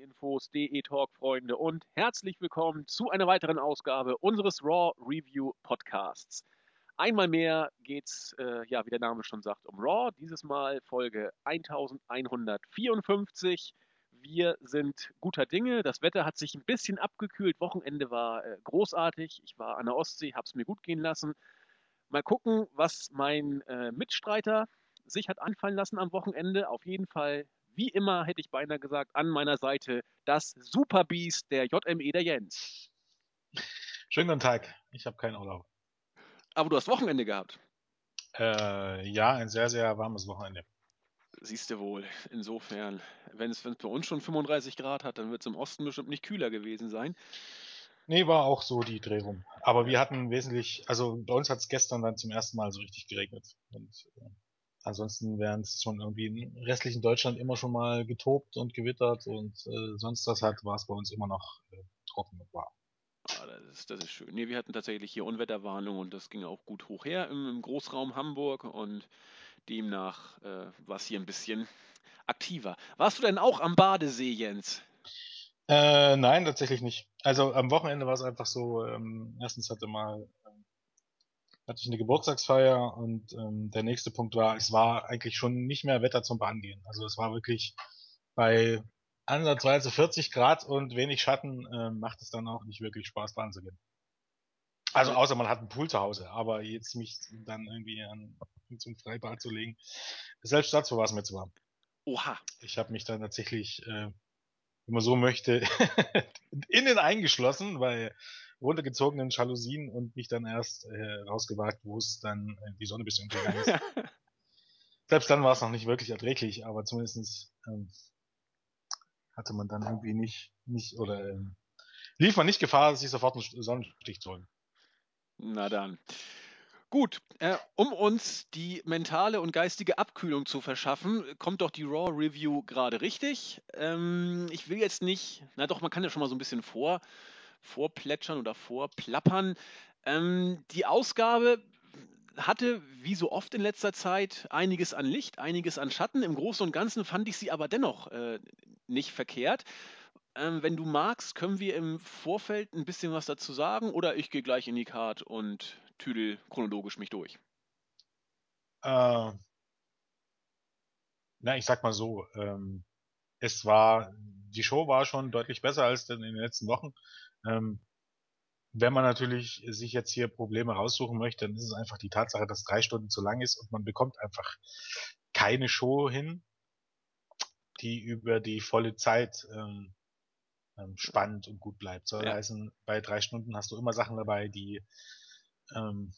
Infos, DE Talk Freunde und herzlich willkommen zu einer weiteren Ausgabe unseres Raw Review Podcasts. Einmal mehr geht's, äh, ja, wie der Name schon sagt, um Raw. Dieses Mal Folge 1154. Wir sind guter Dinge. Das Wetter hat sich ein bisschen abgekühlt. Wochenende war äh, großartig. Ich war an der Ostsee, habe es mir gut gehen lassen. Mal gucken, was mein äh, Mitstreiter sich hat anfallen lassen am Wochenende. Auf jeden Fall wie immer hätte ich beinahe gesagt, an meiner Seite das Superbeast der JME, der Jens. Schönen guten Tag, ich habe keinen Urlaub. Aber du hast Wochenende gehabt. Äh, ja, ein sehr, sehr warmes Wochenende. Siehst du wohl. Insofern, wenn es bei uns schon 35 Grad hat, dann wird es im Osten bestimmt nicht kühler gewesen sein. Nee, war auch so die Drehung. Aber wir hatten wesentlich, also bei uns hat es gestern dann zum ersten Mal so richtig geregnet. Und äh, Ansonsten wären es schon irgendwie im restlichen Deutschland immer schon mal getobt und gewittert und äh, sonst was hat, war es bei uns immer noch äh, trocken und warm. Ah, das, ist, das ist schön. Nee, wir hatten tatsächlich hier Unwetterwarnung und das ging auch gut hoch her im, im Großraum Hamburg und demnach äh, war es hier ein bisschen aktiver. Warst du denn auch am Badesee, Jens? Äh, nein, tatsächlich nicht. Also am Wochenende war es einfach so, ähm, erstens hatte mal hatte ich eine Geburtstagsfeier und ähm, der nächste Punkt war, es war eigentlich schon nicht mehr Wetter zum Bahngehen. Also es war wirklich bei ansatzweise 40 Grad und wenig Schatten äh, macht es dann auch nicht wirklich Spaß, Bahn zu gehen. Also außer man hat einen Pool zu Hause, aber jetzt mich dann irgendwie an, zum Freibad zu legen, selbst dazu war es mir zu warm. Oha. Ich habe mich dann tatsächlich, äh, wenn man so möchte, innen eingeschlossen, weil runtergezogenen Jalousien und mich dann erst äh, rausgewagt, wo es dann äh, die Sonne ein bisschen untergegangen ist. Selbst dann war es noch nicht wirklich erträglich, aber zumindestens ähm, hatte man dann irgendwie nicht, nicht oder ähm, lief man nicht Gefahr, sich sofort einen Sonnenstich zu holen. Na dann. Gut, äh, um uns die mentale und geistige Abkühlung zu verschaffen, kommt doch die Raw Review gerade richtig. Ähm, ich will jetzt nicht, na doch, man kann ja schon mal so ein bisschen vor, vorplätschern oder vorplappern. Ähm, die Ausgabe hatte, wie so oft in letzter Zeit, einiges an Licht, einiges an Schatten. Im Großen und Ganzen fand ich sie aber dennoch äh, nicht verkehrt. Ähm, wenn du magst, können wir im Vorfeld ein bisschen was dazu sagen oder ich gehe gleich in die Card und tüdel chronologisch mich durch. Äh, na, ich sag mal so, ähm, es war, die Show war schon deutlich besser als in den letzten Wochen. Ähm, wenn man natürlich sich jetzt hier Probleme raussuchen möchte, dann ist es einfach die Tatsache, dass drei Stunden zu lang ist und man bekommt einfach keine Show hin, die über die volle Zeit ähm, ähm, spannend und gut bleibt. Soll ja. heißen, bei drei Stunden hast du immer Sachen dabei, die ähm,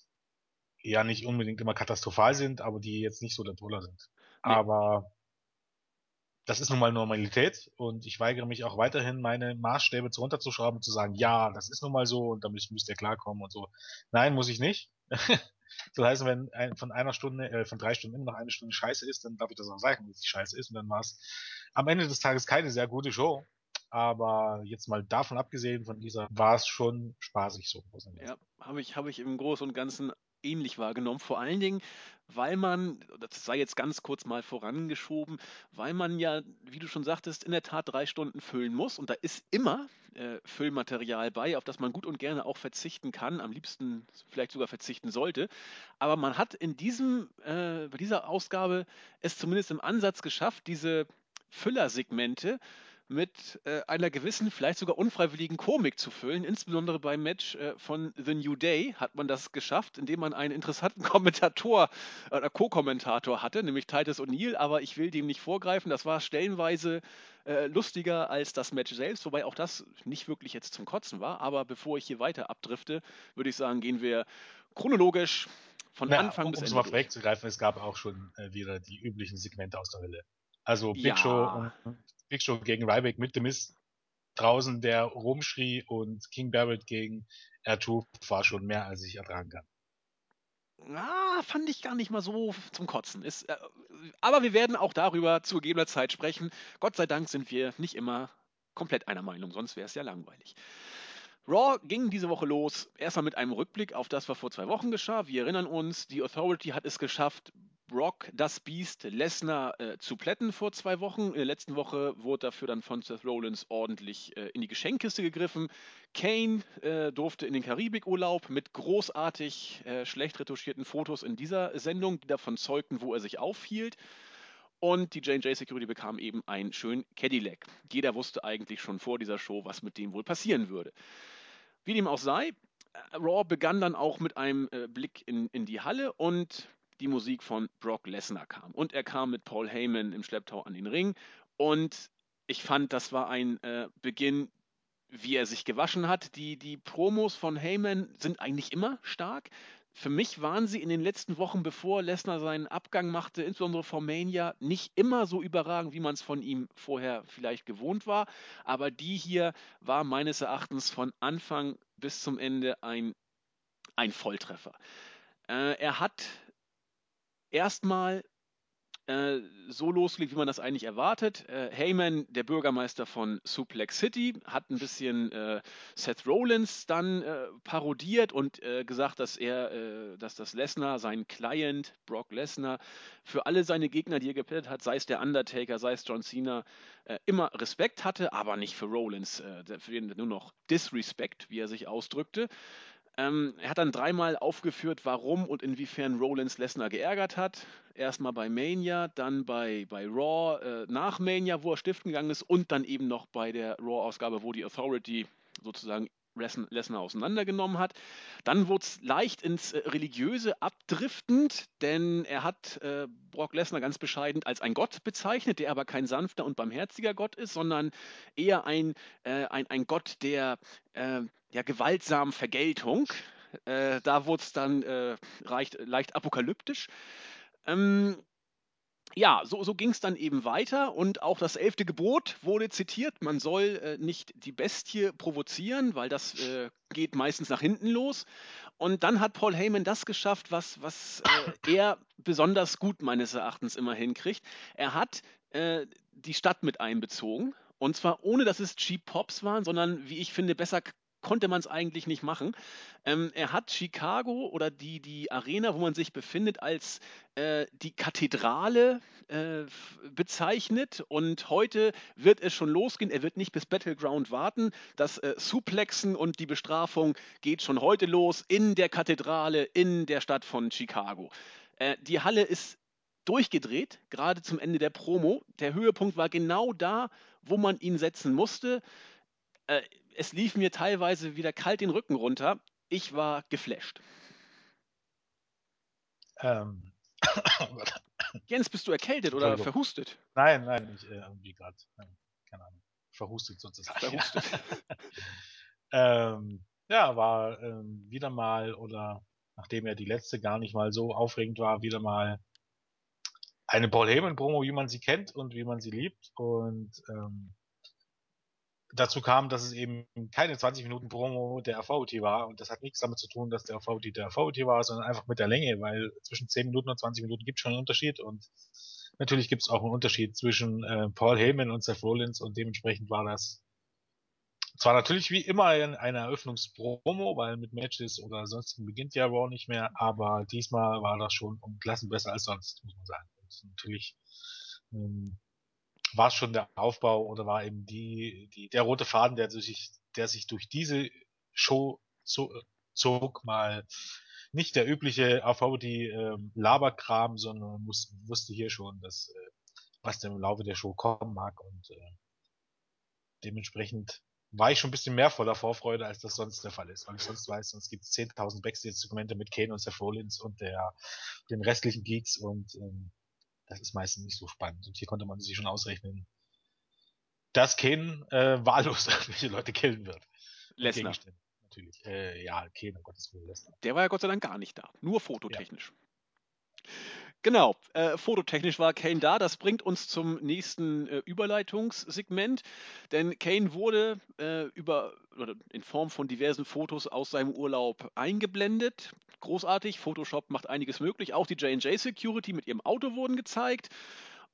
ja nicht unbedingt immer katastrophal sind, aber die jetzt nicht so der Toller sind. Nee. Aber das ist nun mal Normalität und ich weigere mich auch weiterhin, meine Maßstäbe zu runterzuschrauben und zu sagen, ja, das ist nun mal so und damit müsst ihr klarkommen und so. Nein, muss ich nicht. so heißt, wenn ein, von einer Stunde, äh, von drei Stunden immer noch eine Stunde scheiße ist, dann darf ich das auch sagen, dass die scheiße ist und dann war es am Ende des Tages keine sehr gute Show. Aber jetzt mal davon abgesehen, von dieser, war es schon spaßig so. Ja, habe ich, hab ich im Großen und Ganzen ähnlich wahrgenommen. Vor allen Dingen, weil man, das sei jetzt ganz kurz mal vorangeschoben, weil man ja, wie du schon sagtest, in der Tat drei Stunden füllen muss. Und da ist immer äh, Füllmaterial bei, auf das man gut und gerne auch verzichten kann, am liebsten vielleicht sogar verzichten sollte. Aber man hat in diesem, äh, bei dieser Ausgabe es zumindest im Ansatz geschafft, diese Füllersegmente mit äh, einer gewissen, vielleicht sogar unfreiwilligen Komik zu füllen. Insbesondere beim Match äh, von The New Day hat man das geschafft, indem man einen interessanten Kommentator oder Co-Kommentator hatte, nämlich Titus O'Neill, aber ich will dem nicht vorgreifen. Das war stellenweise äh, lustiger als das Match selbst, wobei auch das nicht wirklich jetzt zum Kotzen war. Aber bevor ich hier weiter abdrifte, würde ich sagen, gehen wir chronologisch von Na, Anfang um, bis Ende. Um es mal vorwegzugreifen, es gab auch schon äh, wieder die üblichen Segmente aus der Hölle. Also Big ja. Show und Big Show gegen Ryback mit dem Mist draußen, der rumschrie und King Barrett gegen R2 war schon mehr, als ich ertragen kann. Ah, fand ich gar nicht mal so zum Kotzen. Ist, äh, aber wir werden auch darüber zu gegebener Zeit sprechen. Gott sei Dank sind wir nicht immer komplett einer Meinung, sonst wäre es ja langweilig. Raw ging diese Woche los, erstmal mit einem Rückblick auf das, was vor zwei Wochen geschah. Wir erinnern uns, die Authority hat es geschafft, Brock, das Biest, Lesnar äh, zu plätten vor zwei Wochen. In der letzten Woche wurde dafür dann von Seth Rollins ordentlich äh, in die Geschenkkiste gegriffen. Kane äh, durfte in den Karibikurlaub mit großartig äh, schlecht retuschierten Fotos in dieser Sendung, die davon zeugten, wo er sich aufhielt. Und die J&J Security bekam eben einen schönen Cadillac. Jeder wusste eigentlich schon vor dieser Show, was mit dem wohl passieren würde. Wie dem auch sei, äh, Raw begann dann auch mit einem äh, Blick in, in die Halle und die Musik von Brock Lesnar kam. Und er kam mit Paul Heyman im Schlepptau an den Ring. Und ich fand, das war ein äh, Beginn, wie er sich gewaschen hat. Die, die Promos von Heyman sind eigentlich immer stark. Für mich waren sie in den letzten Wochen, bevor Lesnar seinen Abgang machte, insbesondere vor Mania, nicht immer so überragend, wie man es von ihm vorher vielleicht gewohnt war. Aber die hier war meines Erachtens von Anfang bis zum Ende ein, ein Volltreffer. Äh, er hat erstmal äh, so losgelegt, wie man das eigentlich erwartet. Äh, Heyman, der Bürgermeister von Suplex City, hat ein bisschen äh, Seth Rollins dann äh, parodiert und äh, gesagt, dass er, äh, dass das Lesnar, sein Client Brock Lesnar, für alle seine Gegner, die er gepettet hat, sei es der Undertaker, sei es John Cena, immer Respekt hatte, aber nicht für Rollins, für den nur noch Disrespect, wie er sich ausdrückte. Ähm, er hat dann dreimal aufgeführt, warum und inwiefern Rollins Lesnar geärgert hat. Erstmal bei Mania, dann bei, bei Raw äh, nach Mania, wo er stiften gegangen ist, und dann eben noch bei der Raw-Ausgabe, wo die Authority sozusagen Lesnar auseinandergenommen hat. Dann wurde es leicht ins äh, Religiöse abdriftend, denn er hat äh, Brock Lesnar ganz bescheiden als ein Gott bezeichnet, der aber kein sanfter und barmherziger Gott ist, sondern eher ein, äh, ein, ein Gott der ja, gewaltsamen Vergeltung. Äh, da wurde es dann äh, leicht, leicht apokalyptisch. Ähm, ja, so, so ging es dann eben weiter und auch das elfte Gebot wurde zitiert. Man soll äh, nicht die Bestie provozieren, weil das äh, geht meistens nach hinten los. Und dann hat Paul Heyman das geschafft, was, was äh, er besonders gut meines Erachtens immer hinkriegt. Er hat äh, die Stadt mit einbezogen. Und zwar ohne, dass es Cheap Pops waren, sondern wie ich finde, besser konnte man es eigentlich nicht machen. Ähm, er hat Chicago oder die, die Arena, wo man sich befindet, als äh, die Kathedrale äh, bezeichnet. Und heute wird es schon losgehen. Er wird nicht bis Battleground warten. Das äh, Suplexen und die Bestrafung geht schon heute los in der Kathedrale in der Stadt von Chicago. Äh, die Halle ist durchgedreht, gerade zum Ende der Promo. Der Höhepunkt war genau da, wo man ihn setzen musste. Es lief mir teilweise wieder kalt den Rücken runter. Ich war geflasht. Ähm. Jens, bist du erkältet oder verhustet? Nein, nein, ich äh, irgendwie gerade. Keine Ahnung. Verhustet sozusagen. Verhustet. ähm, ja, war ähm, wieder mal, oder nachdem ja die letzte gar nicht mal so aufregend war, wieder mal eine Paul Heyman-Promo, wie man sie kennt und wie man sie liebt. Und ähm, dazu kam, dass es eben keine 20 Minuten Promo der VOT war und das hat nichts damit zu tun, dass der VOT der VOT war, sondern einfach mit der Länge, weil zwischen 10 Minuten und 20 Minuten gibt es schon einen Unterschied und natürlich gibt es auch einen Unterschied zwischen äh, Paul Heyman und Seth Rollins und dementsprechend war das zwar natürlich wie immer eine Eröffnungspromo, weil mit Matches oder sonstigen beginnt ja Raw nicht mehr, aber diesmal war das schon um Klassen besser als sonst, muss man sagen. Und natürlich ähm, war schon der Aufbau oder war eben die, die, der rote Faden, der sich, der sich durch diese Show zog, mal nicht der übliche AVD ähm, Laberkram, sondern muss, wusste hier schon, dass äh, was denn im Laufe der Show kommen mag und äh, dementsprechend war ich schon ein bisschen mehr voller Vorfreude, als das sonst der Fall ist. Weil ich sonst weiß, sonst gibt es 10.000 Backstage-Segmente mit Kane und Seth Rollins und der, den restlichen Geeks und ähm, das ist meistens nicht so spannend. Und hier konnte man sich schon ausrechnen, dass Kane äh, wahllos irgendwelche Leute killen wird. Lesnar. Natürlich. Äh, ja, Kane, um Gottes Willen, Lesnar. Der war ja Gott sei Dank gar nicht da. Nur fototechnisch. Ja. Genau, äh, fototechnisch war Kane da. Das bringt uns zum nächsten äh, Überleitungssegment. Denn Kane wurde äh, über, in Form von diversen Fotos aus seinem Urlaub eingeblendet. Großartig, Photoshop macht einiges möglich. Auch die J&J Security mit ihrem Auto wurden gezeigt.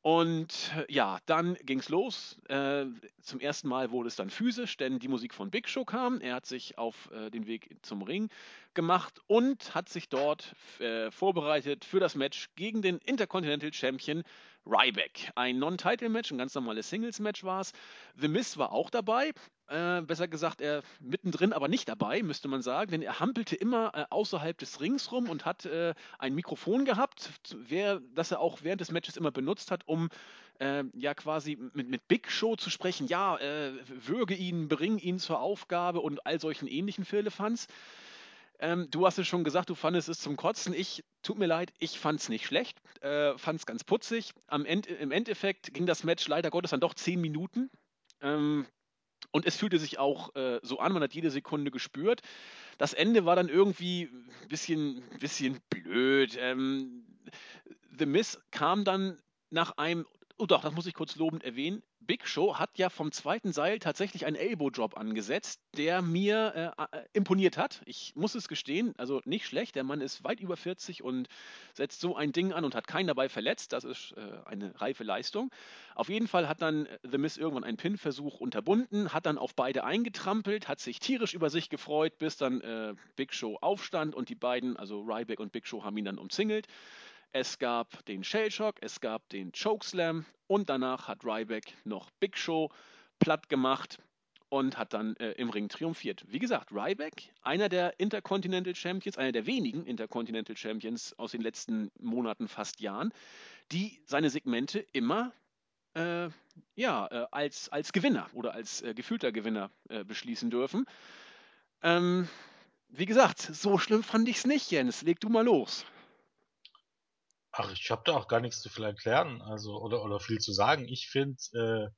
Und äh, ja, dann ging's los. Äh, zum ersten Mal wurde es dann physisch, denn die Musik von Big Show kam. Er hat sich auf äh, den Weg zum Ring gemacht und hat sich dort äh, vorbereitet für das Match gegen den Intercontinental Champion Ryback. Ein Non-Title-Match, ein ganz normales Singles-Match war es. The Miz war auch dabei. Äh, besser gesagt, er mittendrin, aber nicht dabei, müsste man sagen, denn er hampelte immer äh, außerhalb des Rings rum und hat äh, ein Mikrofon gehabt, wer, das er auch während des Matches immer benutzt hat, um äh, ja quasi mit, mit Big Show zu sprechen. Ja, äh, würge ihn, bring ihn zur Aufgabe und all solchen ähnlichen Firlefanz. Ähm, du hast es schon gesagt, du fandest es zum Kotzen. Ich, tut mir leid, ich fand es nicht schlecht, äh, fand es ganz putzig. Am End, Im Endeffekt ging das Match leider Gottes dann doch 10 Minuten. Ähm, und es fühlte sich auch äh, so an, man hat jede Sekunde gespürt. Das Ende war dann irgendwie ein bisschen, bisschen blöd. Ähm, The Miss kam dann nach einem, oh doch, das muss ich kurz lobend erwähnen, Big Show hat ja vom zweiten Seil tatsächlich einen Elbow-Drop angesetzt, der mir äh, äh, imponiert hat. Ich muss es gestehen, also nicht schlecht. Der Mann ist weit über 40 und setzt so ein Ding an und hat keinen dabei verletzt. Das ist äh, eine reife Leistung. Auf jeden Fall hat dann The Miss irgendwann einen Pin-Versuch unterbunden, hat dann auf beide eingetrampelt, hat sich tierisch über sich gefreut, bis dann äh, Big Show aufstand und die beiden, also Ryback und Big Show, haben ihn dann umzingelt. Es gab den Shellshock, es gab den Chokeslam und danach hat Ryback noch Big Show platt gemacht und hat dann äh, im Ring triumphiert. Wie gesagt, Ryback, einer der Intercontinental Champions, einer der wenigen Intercontinental Champions aus den letzten Monaten, fast Jahren, die seine Segmente immer äh, ja, äh, als, als Gewinner oder als äh, gefühlter Gewinner äh, beschließen dürfen. Ähm, wie gesagt, so schlimm fand ich es nicht, Jens. Leg du mal los. Ach, ich habe da auch gar nichts zu viel erklären, also oder oder viel zu sagen. Ich finde äh,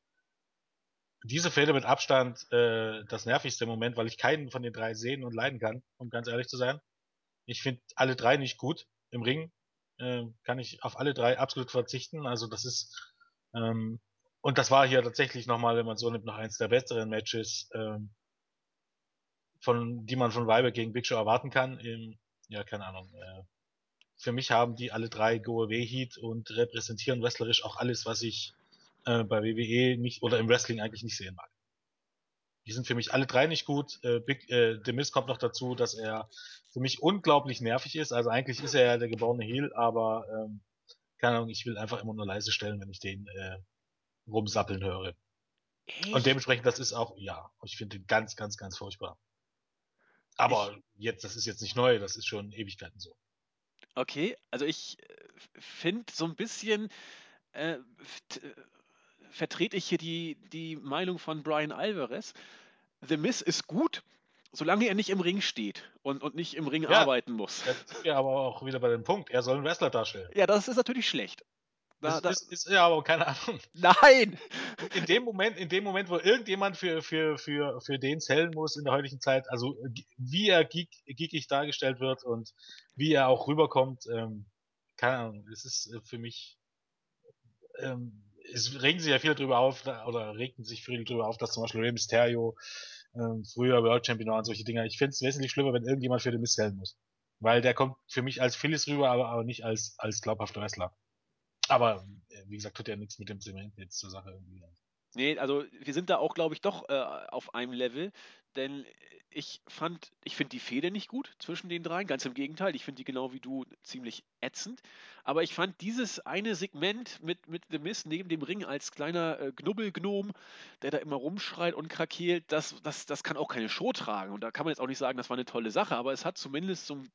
diese Fehde mit Abstand äh, das nervigste Moment, weil ich keinen von den drei sehen und leiden kann, um ganz ehrlich zu sein. Ich finde alle drei nicht gut im Ring. Äh, kann ich auf alle drei absolut verzichten. Also das ist ähm, und das war hier tatsächlich nochmal, wenn man so nimmt, noch eins der besseren Matches, ähm, von die man von Ryback gegen Big Show erwarten kann. Im, ja, keine Ahnung. Äh, für mich haben die alle drei Go Away Heat und repräsentieren wrestlerisch auch alles, was ich äh, bei WWE nicht oder im Wrestling eigentlich nicht sehen mag. Die sind für mich alle drei nicht gut. Äh, Big, äh, The Miz kommt noch dazu, dass er für mich unglaublich nervig ist. Also eigentlich ist er ja der geborene Heel, aber ähm, keine Ahnung, ich will einfach immer nur leise stellen, wenn ich den äh, rumsappeln höre. Echt? Und dementsprechend, das ist auch, ja, ich finde den ganz, ganz, ganz furchtbar. Aber ich, jetzt, das ist jetzt nicht neu, das ist schon Ewigkeiten so. Okay, also ich äh, finde so ein bisschen, äh, äh, vertrete ich hier die, die Meinung von Brian Alvarez. The Miss ist gut, solange er nicht im Ring steht und, und nicht im Ring ja, arbeiten muss. Ja, aber auch wieder bei dem Punkt, er soll einen Wrestler darstellen. Ja, das ist natürlich schlecht. Da, das ist, ist, ja aber keine Ahnung. Nein! In dem Moment, in dem Moment, wo irgendjemand für, für, für, für den zählen muss in der heutigen Zeit, also wie er geek, geekig dargestellt wird und wie er auch rüberkommt, ähm, keine Ahnung, es ist äh, für mich, ähm, es regen sich ja viele drüber auf, oder regten sich viele drüber auf, dass zum Beispiel Rey Mysterio ähm, früher World Champion war und solche Dinger. Ich finde es wesentlich schlimmer, wenn irgendjemand für den Mist zählen muss. Weil der kommt für mich als Phyllis rüber, aber, aber nicht als, als glaubhafter Wrestler. Aber äh, wie gesagt, tut ja nichts mit dem Zement jetzt zur Sache irgendwie. Nee, also wir sind da auch, glaube ich, doch äh, auf einem Level, denn ich fand, ich finde die Fehde nicht gut zwischen den dreien, ganz im Gegenteil, ich finde die genau wie du ziemlich ätzend, aber ich fand dieses eine Segment mit, mit The Mist neben dem Ring als kleiner äh, Knubbelgnom, der da immer rumschreit und krakeelt, das, das, das kann auch keine Show tragen. Und da kann man jetzt auch nicht sagen, das war eine tolle Sache, aber es hat zumindest so ein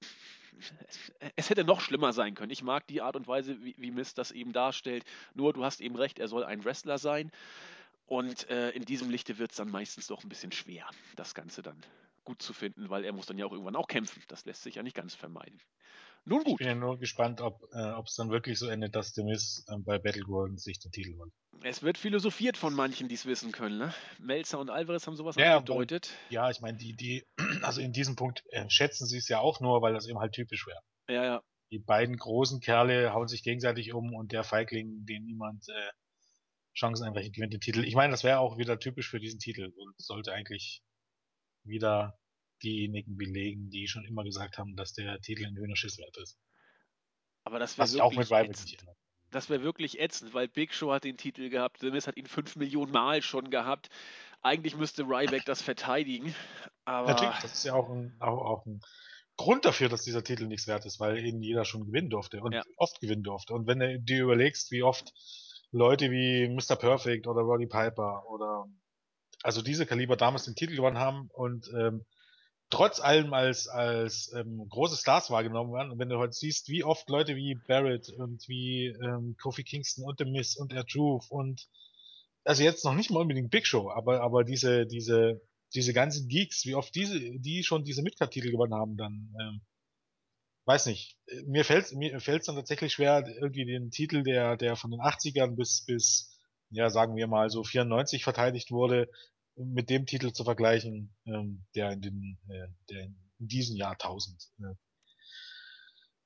es hätte noch schlimmer sein können. Ich mag die Art und Weise, wie, wie Mist das eben darstellt. Nur, du hast eben recht, er soll ein Wrestler sein. Und äh, in diesem Lichte wird es dann meistens doch ein bisschen schwer, das Ganze dann gut zu finden, weil er muss dann ja auch irgendwann auch kämpfen. Das lässt sich ja nicht ganz vermeiden. Nun gut. Ich bin ja nur gespannt, ob äh, es dann wirklich so endet, dass Demis äh, bei Battleground sich den Titel holt. Es wird philosophiert von manchen, die es wissen können. Ne? Melzer und Alvarez haben sowas ja, angedeutet. ja, ich meine, die, die, also in diesem Punkt äh, schätzen sie es ja auch nur, weil das eben halt typisch wäre. Ja, ja. Die beiden großen Kerle hauen sich gegenseitig um und der Feigling, den niemand äh, Chanceneinbrechen gewinnt den Titel. Ich meine, das wäre auch wieder typisch für diesen Titel und sollte eigentlich wieder diejenigen belegen, die schon immer gesagt haben, dass der Titel ein höhener Schiss wert ist. Aber das wäre auch mit das wäre wirklich ätzend, weil Big Show hat den Titel gehabt, The Miz hat ihn fünf Millionen Mal schon gehabt. Eigentlich müsste Ryback das verteidigen, aber... Natürlich, das ist ja auch ein, auch, auch ein Grund dafür, dass dieser Titel nichts wert ist, weil eben jeder schon gewinnen durfte und ja. oft gewinnen durfte. Und wenn du dir überlegst, wie oft Leute wie Mr. Perfect oder Roddy Piper oder also diese Kaliber damals den Titel gewonnen haben und ähm, trotz allem als als ähm, große Stars wahrgenommen werden. Und wenn du heute siehst, wie oft Leute wie Barrett und wie ähm, Kofi Kingston und The Miz und Truth und also jetzt noch nicht mal unbedingt Big Show, aber aber diese diese diese ganzen Geeks, wie oft diese die schon diese Midcard-Titel gewonnen haben, dann ähm, weiß nicht. Mir fällt mir fällt's dann tatsächlich schwer, irgendwie den Titel, der der von den 80ern bis bis ja sagen wir mal so 94 verteidigt wurde, mit dem Titel zu vergleichen, ähm, der in den, äh, der in diesem Jahrtausend. Äh,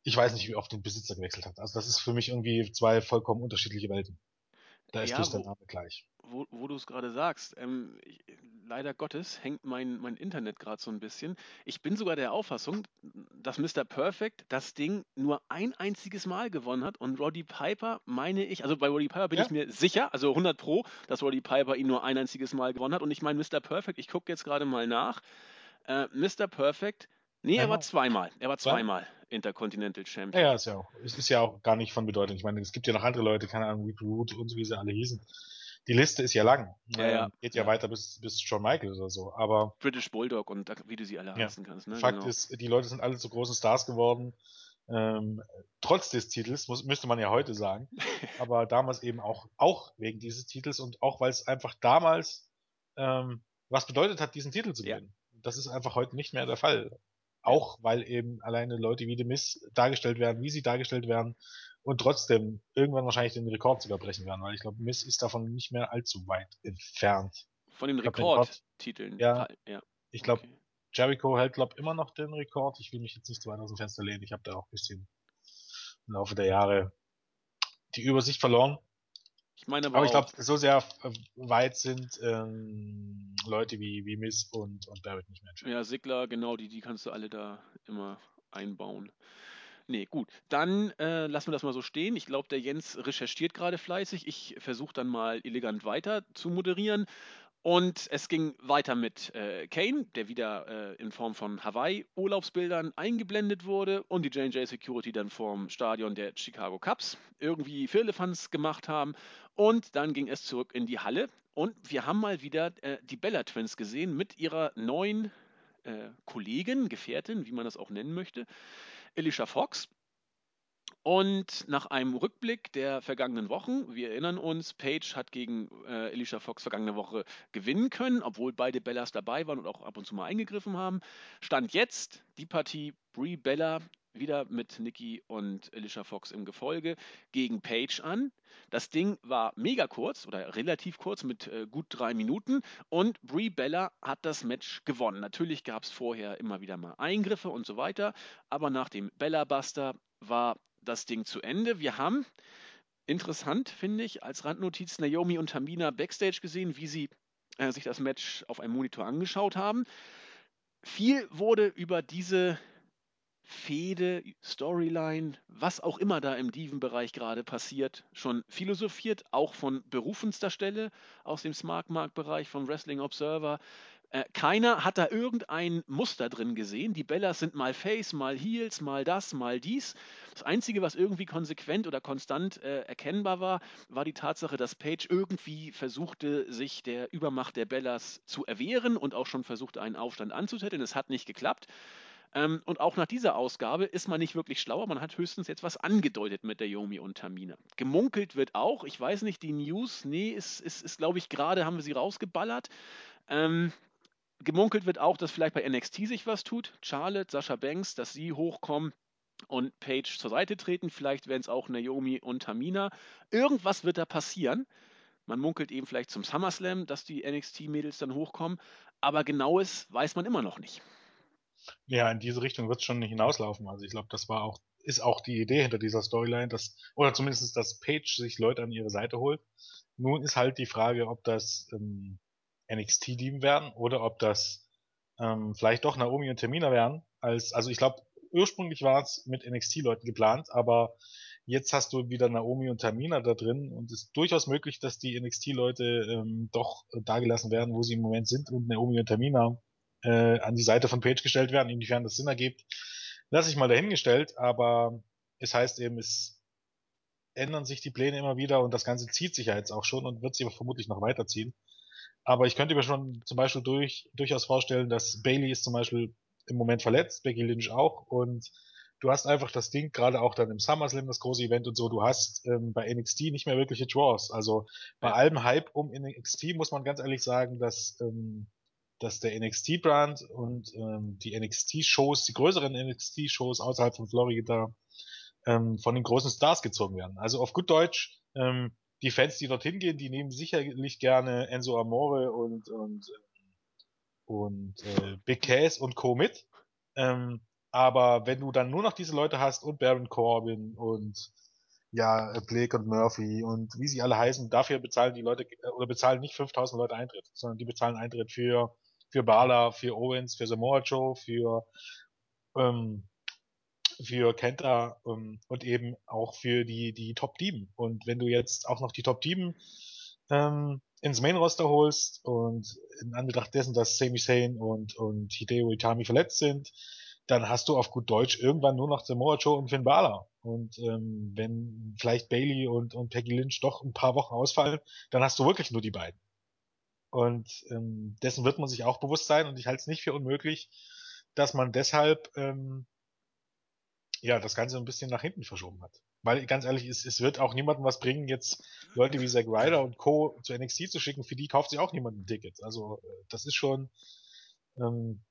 ich weiß nicht, wie oft den Besitzer gewechselt hat. Also das ist für mich irgendwie zwei vollkommen unterschiedliche Welten. Da ist ja, der Name gleich. Wo, wo du es gerade sagst, ähm, ich, leider Gottes hängt mein, mein Internet gerade so ein bisschen. Ich bin sogar der Auffassung, dass Mr. Perfect das Ding nur ein einziges Mal gewonnen hat und Roddy Piper, meine ich, also bei Roddy Piper bin ja. ich mir sicher, also 100 Pro, dass Roddy Piper ihn nur ein einziges Mal gewonnen hat. Und ich meine, Mr. Perfect, ich gucke jetzt gerade mal nach. Äh, Mr. Perfect, nee, er war zweimal. Er war zweimal Intercontinental Champion. Ja, ja, ist ja auch, es ist ja auch gar nicht von Bedeutung. Ich meine, es gibt ja noch andere Leute, keine Ahnung, Rick Root und so, wie sie alle hießen die Liste ist ja lang. Ja, ja. Ähm, geht ja, ja, weiter bis, bis Shawn Michaels oder so. Aber British Bulldog und wie du sie alle heißen kannst. Ne? Fakt genau. ist, die Leute sind alle zu großen Stars geworden. Ähm, trotz des Titels, muss, müsste man ja heute sagen. aber damals eben auch, auch wegen dieses Titels und auch weil es einfach damals ähm, was bedeutet hat, diesen Titel zu gewinnen. Das ist einfach heute nicht mehr der Fall. Auch weil eben alleine Leute wie The Miss dargestellt werden, wie sie dargestellt werden und trotzdem irgendwann wahrscheinlich den Rekord sogar brechen werden, weil ich glaube, Miss ist davon nicht mehr allzu weit entfernt. Von den Rekordtiteln? Ja, ja. Ich glaube, okay. Jericho hält, glaube immer noch den Rekord. Ich will mich jetzt nicht zu weit aus dem Fenster lehnen. Ich habe da auch ein bisschen im Laufe der Jahre die Übersicht verloren. Meine aber, aber ich glaube, so sehr weit sind ähm, Leute wie, wie Miss und, und Barrett nicht mehr. Ja, Sigler, genau, die, die kannst du alle da immer einbauen. Nee, gut. Dann äh, lassen wir das mal so stehen. Ich glaube, der Jens recherchiert gerade fleißig. Ich versuche dann mal elegant weiter zu moderieren. Und es ging weiter mit äh, Kane, der wieder äh, in Form von Hawaii-Urlaubsbildern eingeblendet wurde und die J&J Security dann vorm Stadion der Chicago Cubs irgendwie Firlefanz gemacht haben. Und dann ging es zurück in die Halle und wir haben mal wieder äh, die Bella Twins gesehen mit ihrer neuen äh, Kollegin, Gefährtin, wie man das auch nennen möchte. Alicia Fox. Und nach einem Rückblick der vergangenen Wochen, wir erinnern uns, Paige hat gegen äh, Alicia Fox vergangene Woche gewinnen können, obwohl beide Bellas dabei waren und auch ab und zu mal eingegriffen haben. Stand jetzt die Partie Brie Bella wieder mit Nikki und Alicia Fox im Gefolge gegen Paige an. Das Ding war mega kurz oder relativ kurz mit äh, gut drei Minuten und Brie Bella hat das Match gewonnen. Natürlich gab es vorher immer wieder mal Eingriffe und so weiter, aber nach dem Bella Buster war das Ding zu Ende. Wir haben interessant, finde ich, als Randnotiz Naomi und Tamina backstage gesehen, wie sie äh, sich das Match auf einem Monitor angeschaut haben. Viel wurde über diese Fehde, Storyline, was auch immer da im Diven-Bereich gerade passiert, schon philosophiert, auch von berufenster Stelle aus dem Smart-Markt-Bereich, vom Wrestling Observer. Äh, keiner hat da irgendein Muster drin gesehen. Die Bellas sind mal Face, mal Heels, mal das, mal dies. Das Einzige, was irgendwie konsequent oder konstant äh, erkennbar war, war die Tatsache, dass Page irgendwie versuchte, sich der Übermacht der Bellas zu erwehren und auch schon versuchte, einen Aufstand anzuzetteln. Es hat nicht geklappt. Ähm, und auch nach dieser Ausgabe ist man nicht wirklich schlauer. Man hat höchstens jetzt was angedeutet mit der Yomi und Tamina. Gemunkelt wird auch, ich weiß nicht, die News, nee, ist, ist, ist glaube ich, gerade haben wir sie rausgeballert. Ähm, gemunkelt wird auch, dass vielleicht bei NXT sich was tut. Charlotte, Sascha Banks, dass sie hochkommen und Paige zur Seite treten. Vielleicht werden es auch Naomi und Tamina. Irgendwas wird da passieren. Man munkelt eben vielleicht zum SummerSlam, dass die NXT-Mädels dann hochkommen. Aber genaues weiß man immer noch nicht. Ja, in diese Richtung wird es schon hinauslaufen. Also ich glaube, das war auch, ist auch die Idee hinter dieser Storyline, dass, oder zumindest, dass Page sich Leute an ihre Seite holt. Nun ist halt die Frage, ob das ähm, NXT-Team werden oder ob das ähm, vielleicht doch Naomi und Termina werden. Als, also ich glaube, ursprünglich war es mit NXT-Leuten geplant, aber Jetzt hast du wieder Naomi und Tamina da drin und es ist durchaus möglich, dass die NXT-Leute ähm, doch dagelassen werden, wo sie im Moment sind und Naomi und Tamina äh, an die Seite von Page gestellt werden, inwiefern das Sinn ergibt. Lass ich mal dahingestellt, aber es heißt eben, es ändern sich die Pläne immer wieder und das Ganze zieht sich ja jetzt auch schon und wird sich vermutlich noch weiterziehen. Aber ich könnte mir schon zum Beispiel durch, durchaus vorstellen, dass Bailey ist zum Beispiel im Moment verletzt, Becky Lynch auch und du hast einfach das Ding, gerade auch dann im SummerSlam, das große Event und so, du hast ähm, bei NXT nicht mehr wirkliche Draws. Also bei ja. allem Hype um NXT muss man ganz ehrlich sagen, dass, ähm, dass der NXT-Brand und ähm, die NXT-Shows, die größeren NXT-Shows außerhalb von Florida ähm, von den großen Stars gezogen werden. Also auf gut Deutsch, ähm, die Fans, die dorthin gehen, die nehmen sicherlich gerne Enzo Amore und und und äh, Big Cass und Co. mit. Ähm, aber wenn du dann nur noch diese Leute hast und Baron Corbin und ja, Blake und Murphy und wie sie alle heißen, dafür bezahlen die Leute äh, oder bezahlen nicht 5000 Leute Eintritt, sondern die bezahlen Eintritt für für Bala, für Owens, für Samoa Joe, für ähm, für Kenta ähm, und eben auch für die, die Top 7. Und wenn du jetzt auch noch die Top 7 ähm, ins Main Roster holst und in Anbetracht dessen, dass Sami Zayn und, und Hideo Itami verletzt sind, dann hast du auf gut Deutsch irgendwann nur noch Samoa Joe und Finn Balor. Und ähm, wenn vielleicht Bailey und, und Peggy Lynch doch ein paar Wochen ausfallen, dann hast du wirklich nur die beiden. Und ähm, dessen wird man sich auch bewusst sein und ich halte es nicht für unmöglich, dass man deshalb ähm, ja, das Ganze ein bisschen nach hinten verschoben hat. Weil ganz ehrlich, es, es wird auch niemandem was bringen, jetzt Leute wie Zack Ryder und Co. zu NXT zu schicken, für die kauft sich auch niemand ein Ticket. Also äh, das ist schon, ähm,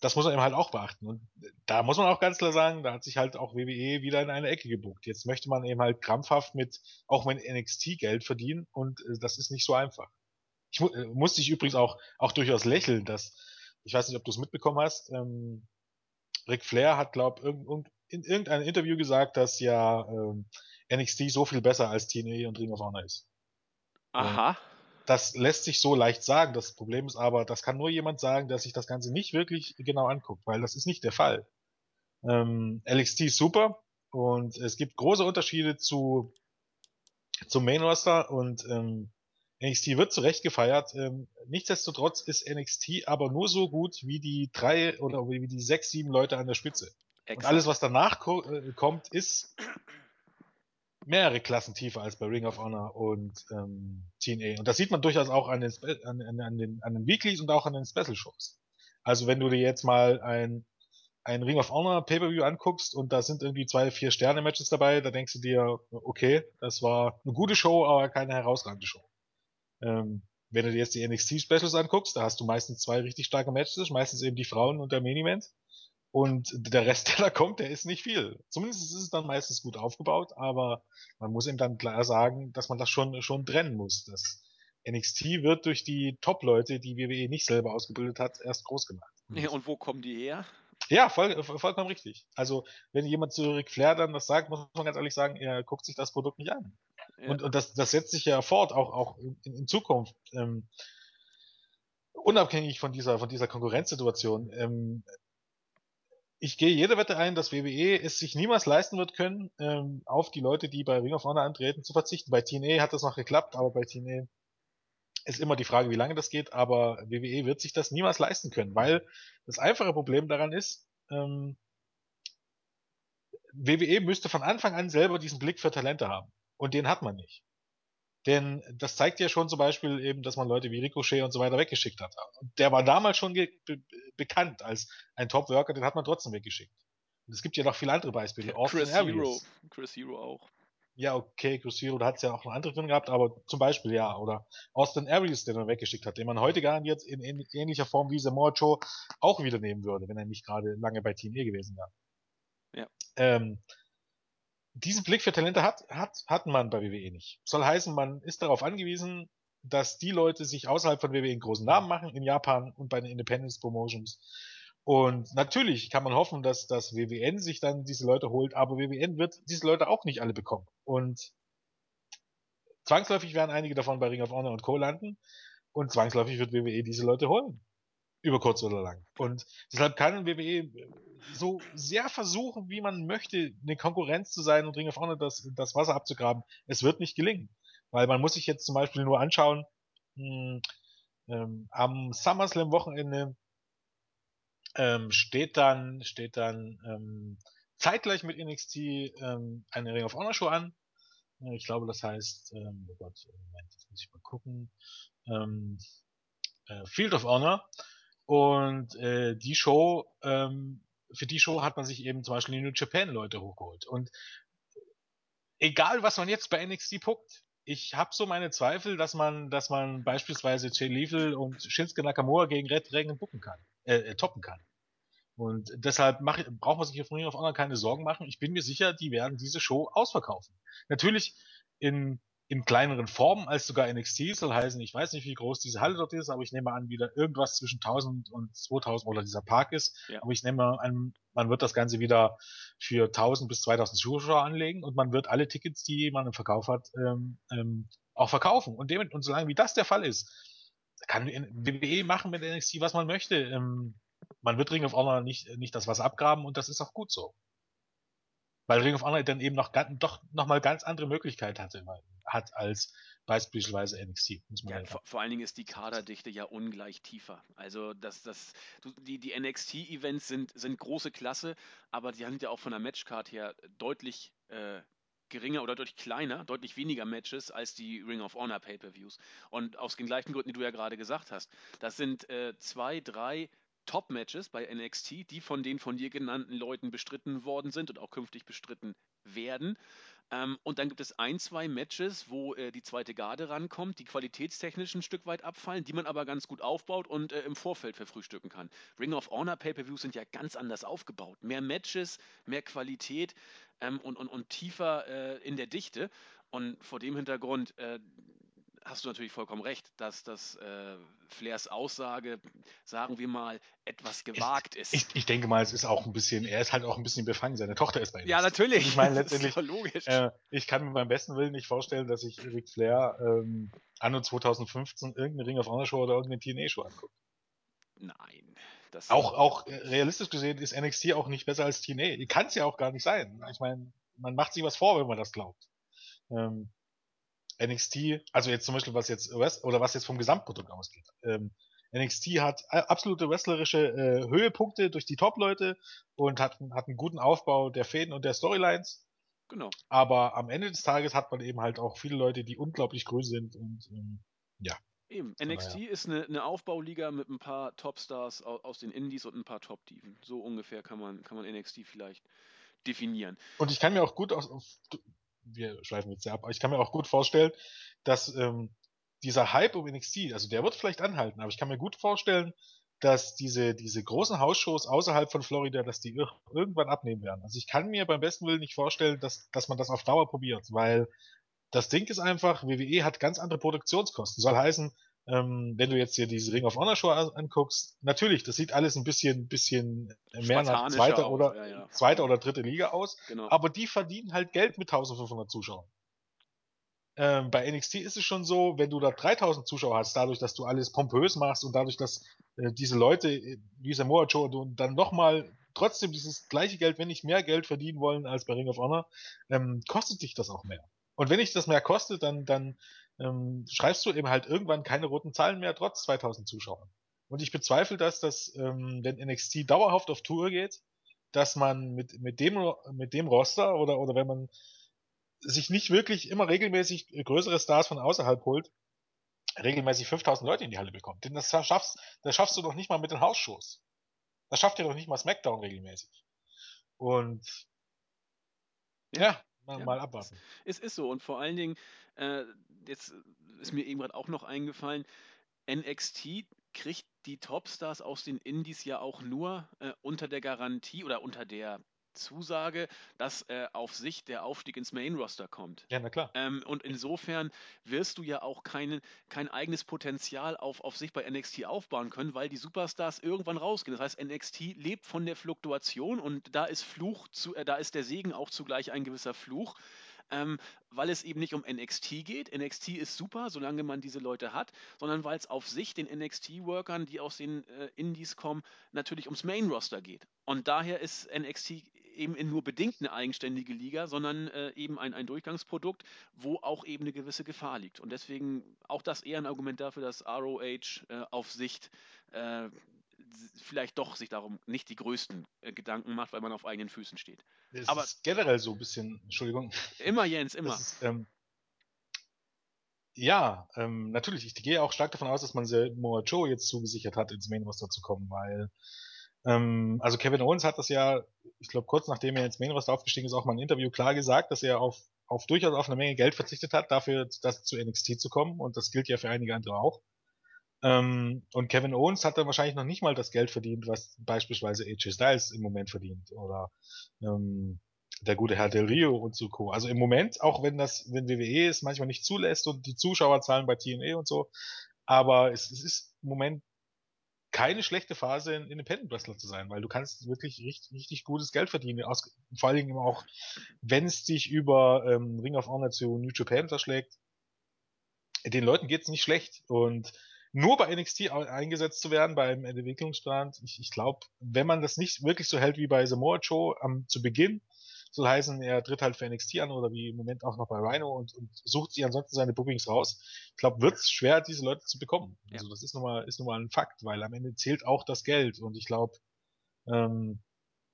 das muss man eben halt auch beachten. Und da muss man auch ganz klar sagen, da hat sich halt auch WWE wieder in eine Ecke gebucht. Jetzt möchte man eben halt krampfhaft mit, auch mit NXT Geld verdienen und äh, das ist nicht so einfach. Ich mu äh, musste ich übrigens auch, auch durchaus lächeln, dass, ich weiß nicht, ob du es mitbekommen hast, ähm, Ric Flair hat, glaub, irgend, in irgendeinem Interview gesagt, dass ja ähm, NXT so viel besser als TNA und Ring of Honor ist. Aha. Und das lässt sich so leicht sagen. Das Problem ist aber, das kann nur jemand sagen, der sich das Ganze nicht wirklich genau anguckt, weil das ist nicht der Fall. Ähm, LXT ist super und es gibt große Unterschiede zu zum Main Roster und ähm, NXT wird zu Recht gefeiert. Ähm, nichtsdestotrotz ist NXT aber nur so gut wie die drei oder wie die sechs, sieben Leute an der Spitze. Exakt. Und alles, was danach ko äh, kommt, ist mehrere Klassen tiefer als bei Ring of Honor und ähm, TNA. Und das sieht man durchaus auch an den, Spe an, an, an, den, an den Weeklies und auch an den Special Shows. Also wenn du dir jetzt mal ein, ein Ring of Honor Pay-Per-View anguckst und da sind irgendwie zwei, vier Sterne-Matches dabei, da denkst du dir, okay, das war eine gute Show, aber keine herausragende Show. Ähm, wenn du dir jetzt die NXT Specials anguckst, da hast du meistens zwei richtig starke Matches, meistens eben die Frauen und der Main Event. Und der Rest, der da kommt, der ist nicht viel. Zumindest ist es dann meistens gut aufgebaut, aber man muss ihm dann klar sagen, dass man das schon, schon trennen muss. Das NXT wird durch die Top-Leute, die WWE nicht selber ausgebildet hat, erst groß gemacht. Ja, und wo kommen die her? Ja, voll, vollkommen richtig. Also, wenn jemand zu Ric Flair dann das sagt, muss man ganz ehrlich sagen, er guckt sich das Produkt nicht an. Ja. Und, und das, das setzt sich ja fort, auch, auch in, in Zukunft. Ähm, unabhängig von dieser, von dieser Konkurrenzsituation. Ähm, ich gehe jede Wette ein, dass WWE es sich niemals leisten wird können, ähm, auf die Leute, die bei Ring of Honor antreten, zu verzichten. Bei TNA hat das noch geklappt, aber bei TNA ist immer die Frage, wie lange das geht, aber WWE wird sich das niemals leisten können, weil das einfache Problem daran ist, ähm, WWE müsste von Anfang an selber diesen Blick für Talente haben. Und den hat man nicht. Denn das zeigt ja schon zum Beispiel eben, dass man Leute wie Ricochet und so weiter weggeschickt hat. Und der war damals schon be bekannt als ein Top-Worker, den hat man trotzdem weggeschickt. Und es gibt ja noch viele andere Beispiele. Chris Hero. Chris Hero auch. Ja, okay, Chris Hero, da hat es ja auch noch andere drin gehabt, aber zum Beispiel ja, oder Austin Aries, den man weggeschickt hat, den man heute garantiert in, in ähnlicher Form wie Samoa Joe auch wieder nehmen würde, wenn er nicht gerade lange bei Team E gewesen wäre. Ja. Ähm, diesen Blick für Talente hat, hat, hat man bei WWE nicht. Soll heißen, man ist darauf angewiesen, dass die Leute sich außerhalb von WWE einen großen Namen machen, in Japan und bei den Independence Promotions. Und natürlich kann man hoffen, dass das WWN sich dann diese Leute holt, aber WWN wird diese Leute auch nicht alle bekommen. Und zwangsläufig werden einige davon bei Ring of Honor und Co. landen und zwangsläufig wird WWE diese Leute holen. Über kurz oder lang. Und deshalb kann WWE so sehr versuchen, wie man möchte, eine Konkurrenz zu sein und Ring of Honor das, das Wasser abzugraben, es wird nicht gelingen. Weil man muss sich jetzt zum Beispiel nur anschauen, mh, ähm, am SummerSlam-Wochenende ähm, steht dann, steht dann ähm, zeitgleich mit NXT ähm, eine Ring of Honor Show an. Ich glaube, das heißt, ähm, oh Gott, Moment, jetzt muss ich mal gucken. Ähm, äh, Field of Honor. Und äh, die Show, ähm, für die Show hat man sich eben zum Beispiel die New Japan Leute hochgeholt. Und egal, was man jetzt bei NXT guckt, ich habe so meine Zweifel, dass man, dass man beispielsweise Jay Lethal und Shinsuke Nakamura gegen Red Dragon bucken kann, äh, äh, toppen kann. Und deshalb mach, braucht man sich auf Ring of Honor keine Sorgen machen. Ich bin mir sicher, die werden diese Show ausverkaufen. Natürlich in in kleineren Formen als sogar NXT soll heißen, ich weiß nicht, wie groß diese Halle dort ist, aber ich nehme an, wieder irgendwas zwischen 1000 und 2000 oder dieser Park ist. Ja. Aber ich nehme an, man wird das Ganze wieder für 1000 bis 2000 Zuschauer anlegen und man wird alle Tickets, die man im Verkauf hat, ähm, ähm, auch verkaufen. Und, dem, und solange wie das der Fall ist, kann WWE machen mit NXT, was man möchte. Ähm, man wird Ring of Honor nicht, nicht das was abgraben und das ist auch gut so. Weil Ring of Honor dann eben noch, doch noch mal ganz andere Möglichkeiten hatte, hat als beispielsweise NXT. Muss man ja, vor, vor, allen Dingen ist die Kaderdichte ja ungleich tiefer. Also das, das, die, die NXT-Events sind, sind große Klasse, aber die sind ja auch von der Matchcard her deutlich äh, geringer oder deutlich kleiner, deutlich weniger Matches als die Ring of Honor Pay-per-Views. Und aus den gleichen Gründen, die du ja gerade gesagt hast. Das sind äh, zwei, drei Top-Matches bei NXT, die von den von dir genannten Leuten bestritten worden sind und auch künftig bestritten werden. Ähm, und dann gibt es ein, zwei Matches, wo äh, die zweite Garde rankommt, die qualitätstechnisch ein Stück weit abfallen, die man aber ganz gut aufbaut und äh, im Vorfeld verfrühstücken kann. Ring of Honor Pay-Per-Views sind ja ganz anders aufgebaut. Mehr Matches, mehr Qualität ähm, und, und, und tiefer äh, in der Dichte. Und vor dem Hintergrund äh, hast du natürlich vollkommen recht, dass das äh, Flairs Aussage, sagen wir mal, etwas gewagt ist. Ich, ich, denke mal, es ist auch ein bisschen, er ist halt auch ein bisschen befangen. Seine Tochter ist bei ihm. Ja, natürlich. Und ich meine letztendlich, logisch. Äh, ich kann mir beim besten Willen nicht vorstellen, dass sich Ric Flair ähm, anno 2015 irgendeine Ring of Honor Show oder irgendeine TNA Show anguckt. Nein. Das auch, auch realistisch gesehen ist NXT auch nicht besser als TNA. Kann es ja auch gar nicht sein. Ich meine, man macht sich was vor, wenn man das glaubt. Ähm, NXT, also jetzt zum Beispiel was jetzt oder was jetzt vom Gesamtprodukt ausgeht. Ähm, NXT hat absolute wrestlerische äh, Höhepunkte durch die Top-Leute und hat, hat einen guten Aufbau der Fäden und der Storylines. Genau. Aber am Ende des Tages hat man eben halt auch viele Leute, die unglaublich grün sind und ähm, ja. Eben, NXT ja. ist eine, eine, Aufbauliga mit ein paar Topstars aus, aus den Indies und ein paar Top-Diven. So ungefähr kann man, kann man NXT vielleicht definieren. Und ich kann mir auch gut aus, wir schweifen jetzt sehr ab, aber ich kann mir auch gut vorstellen, dass ähm, dieser Hype um NXT, also der wird vielleicht anhalten, aber ich kann mir gut vorstellen, dass diese, diese großen Hausshows außerhalb von Florida, dass die irgendwann abnehmen werden. Also ich kann mir beim besten Willen nicht vorstellen, dass, dass man das auf Dauer probiert, weil das Ding ist einfach, WWE hat ganz andere Produktionskosten. Soll heißen, ähm, wenn du jetzt hier diese Ring of Honor Show anguckst, natürlich, das sieht alles ein bisschen, bisschen mehr nach zweiter oder, ja, ja. zweiter oder dritte Liga aus, genau. aber die verdienen halt Geld mit 1500 Zuschauern. Ähm, bei NXT ist es schon so, wenn du da 3000 Zuschauer hast, dadurch, dass du alles pompös machst und dadurch, dass äh, diese Leute, wie Samoa Joe, dann nochmal trotzdem dieses gleiche Geld, wenn nicht mehr Geld verdienen wollen als bei Ring of Honor, ähm, kostet dich das auch mehr. Und wenn ich das mehr kostet, dann, dann ähm, schreibst du eben halt irgendwann keine roten Zahlen mehr, trotz 2000 Zuschauern. Und ich bezweifle, dass das, ähm, wenn NXT dauerhaft auf Tour geht, dass man mit, mit dem, mit dem Roster oder, oder wenn man sich nicht wirklich immer regelmäßig größere Stars von außerhalb holt, regelmäßig 5000 Leute in die Halle bekommt. Denn das schaffst, das schaffst du doch nicht mal mit den Hausshows. Das schafft ihr doch nicht mal SmackDown regelmäßig. Und ja, Mal, ja, mal abwarten. Es, es, ist so und vor allen Dingen, äh, jetzt ist mir eben gerade auch noch eingefallen, NXT kriegt die Topstars aus den Indies ja auch nur äh, unter der Garantie oder unter der Zusage, dass äh, auf sich der Aufstieg ins Main-Roster kommt. Ja, na klar. Ähm, und insofern wirst du ja auch kein, kein eigenes Potenzial auf, auf sich bei NXT aufbauen können, weil die Superstars irgendwann rausgehen. Das heißt, NXT lebt von der Fluktuation und da ist Fluch zu, äh, da ist der Segen auch zugleich ein gewisser Fluch. Ähm, weil es eben nicht um NXT geht. NXT ist super, solange man diese Leute hat, sondern weil es auf sich den NXT-Workern, die aus den äh, Indies kommen, natürlich ums Main-Roster geht. Und daher ist NXT eben in nur bedingt eine eigenständige Liga, sondern äh, eben ein, ein Durchgangsprodukt, wo auch eben eine gewisse Gefahr liegt. Und deswegen auch das eher ein Argument dafür, dass ROH äh, auf Sicht äh, vielleicht doch sich darum nicht die größten äh, Gedanken macht, weil man auf eigenen Füßen steht. Das Aber ist generell so ein bisschen, Entschuldigung. Immer, Jens, immer. Ist, ähm, ja, ähm, natürlich. Ich gehe auch stark davon aus, dass man Samoa Joe jetzt zugesichert hat, ins Main Roster zu kommen, weil ähm, also Kevin Owens hat das ja, ich glaube, kurz nachdem er ins Main Roster aufgestiegen ist, auch mal ein Interview klar gesagt, dass er auf, auf durchaus auf eine Menge Geld verzichtet hat, dafür, das zu NXT zu kommen. Und das gilt ja für einige andere auch. Ähm, und Kevin Owens hat dann wahrscheinlich noch nicht mal das Geld verdient, was beispielsweise AJ Styles im Moment verdient. Oder ähm, der gute Herr Del Rio und so Co. Also im Moment, auch wenn das, wenn WWE es manchmal nicht zulässt und die Zuschauerzahlen bei TNA und so, aber es, es ist im Moment keine schlechte Phase, in Independent Wrestler zu sein, weil du kannst wirklich richtig, richtig gutes Geld verdienen. Aus, vor allen Dingen auch, wenn es dich über ähm, Ring of Honor zu New Japan verschlägt. Den Leuten geht's nicht schlecht und nur bei NXT eingesetzt zu werden beim Entwicklungsplan, ich, ich glaube, wenn man das nicht wirklich so hält wie bei Samoa Joe am, zu Beginn, soll heißen, er tritt halt für NXT an oder wie im Moment auch noch bei Rhino und, und sucht sich ansonsten seine Bookings raus. Ich glaube, wird es schwer, diese Leute zu bekommen. Ja. Also das ist nun mal, ist nun mal ein Fakt, weil am Ende zählt auch das Geld und ich glaube, ähm,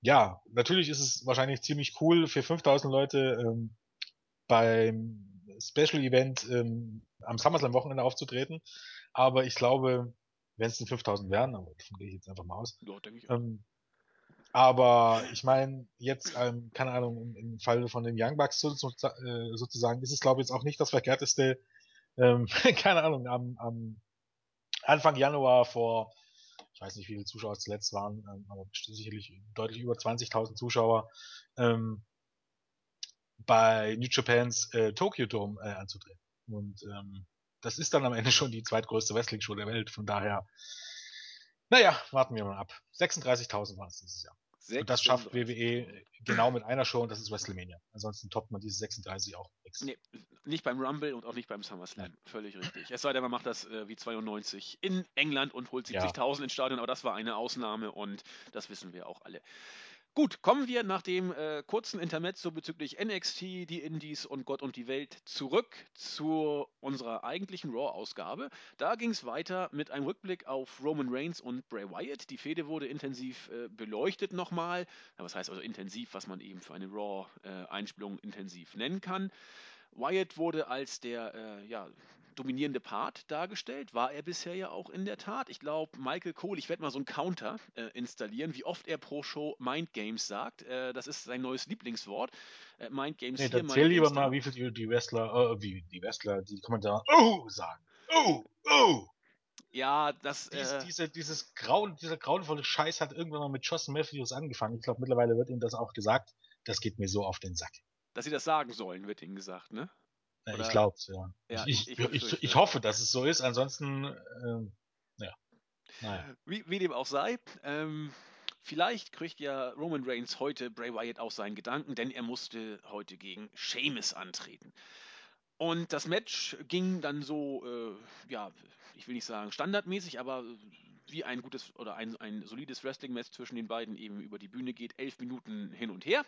ja, natürlich ist es wahrscheinlich ziemlich cool für 5000 Leute ähm, beim Special Event ähm, am SummerSlam Wochenende aufzutreten. Aber ich glaube, wenn es die 5000 wären, aber davon gehe ich jetzt einfach mal aus. Ja, denke ich. Ähm, aber ich meine, jetzt, ähm, keine Ahnung, im, Fall von den Young Bucks äh, sozusagen, ist es, glaube ich, jetzt auch nicht das Verkehrteste, ähm, keine Ahnung, am, am Anfang Januar vor, ich weiß nicht, wie viele Zuschauer zuletzt waren, ähm, aber sicherlich deutlich über 20.000 Zuschauer, ähm, bei New Japans äh, Tokyo Dome äh, anzutreten. Und ähm, das ist dann am Ende schon die zweitgrößte Wrestling-Show der Welt. Von daher, naja, warten wir mal ab. 36.000 waren es dieses Jahr. Und das schafft WWE genau mit einer Show und das ist WrestleMania. Ansonsten toppt man diese 36 auch nichts. Nee, nicht beim Rumble und auch nicht beim SummerSlam. Völlig richtig. Es sei denn, man macht das äh, wie 92 in England und holt 70.000 ja. ins Stadion, aber das war eine Ausnahme und das wissen wir auch alle. Gut, kommen wir nach dem äh, kurzen Intermezzo bezüglich NXT, die Indies und Gott und die Welt zurück zu unserer eigentlichen Raw-Ausgabe. Da ging es weiter mit einem Rückblick auf Roman Reigns und Bray Wyatt. Die Fehde wurde intensiv äh, beleuchtet nochmal. Was heißt also intensiv, was man eben für eine Raw-Einspielung äh, intensiv nennen kann. Wyatt wurde als der äh, ja, dominierende Part dargestellt. War er bisher ja auch in der Tat. Ich glaube, Michael Cole, ich werde mal so einen Counter äh, installieren, wie oft er pro Show Mind Games sagt. Äh, das ist sein neues Lieblingswort. Äh, Mind Games nee, hier. Erzähl lieber mal, wie viel die, die Wrestler, äh, wie die Wrestler, die Kommentare, oh, sagen. Oh, oh. Ja, das. Dies, äh, diese, dieses Grauen, dieser grauenvolle Scheiß hat irgendwann mal mit Joss Matthews angefangen. Ich glaube, mittlerweile wird ihm das auch gesagt. Das geht mir so auf den Sack. Dass sie das sagen sollen, wird ihnen gesagt, ne? Ja, ich glaube es, ja. ja. Ich, ich, ich, ich, hoffe, dass es so ist, ansonsten, äh, ja. Naja. Wie, wie, dem auch sei, ähm, vielleicht kriegt ja Roman Reigns heute Bray Wyatt auch seinen Gedanken, denn er musste heute gegen Sheamus antreten. Und das Match ging dann so, äh, ja, ich will nicht sagen standardmäßig, aber wie ein gutes oder ein, ein solides Wrestling-Match zwischen den beiden eben über die Bühne geht, elf Minuten hin und her.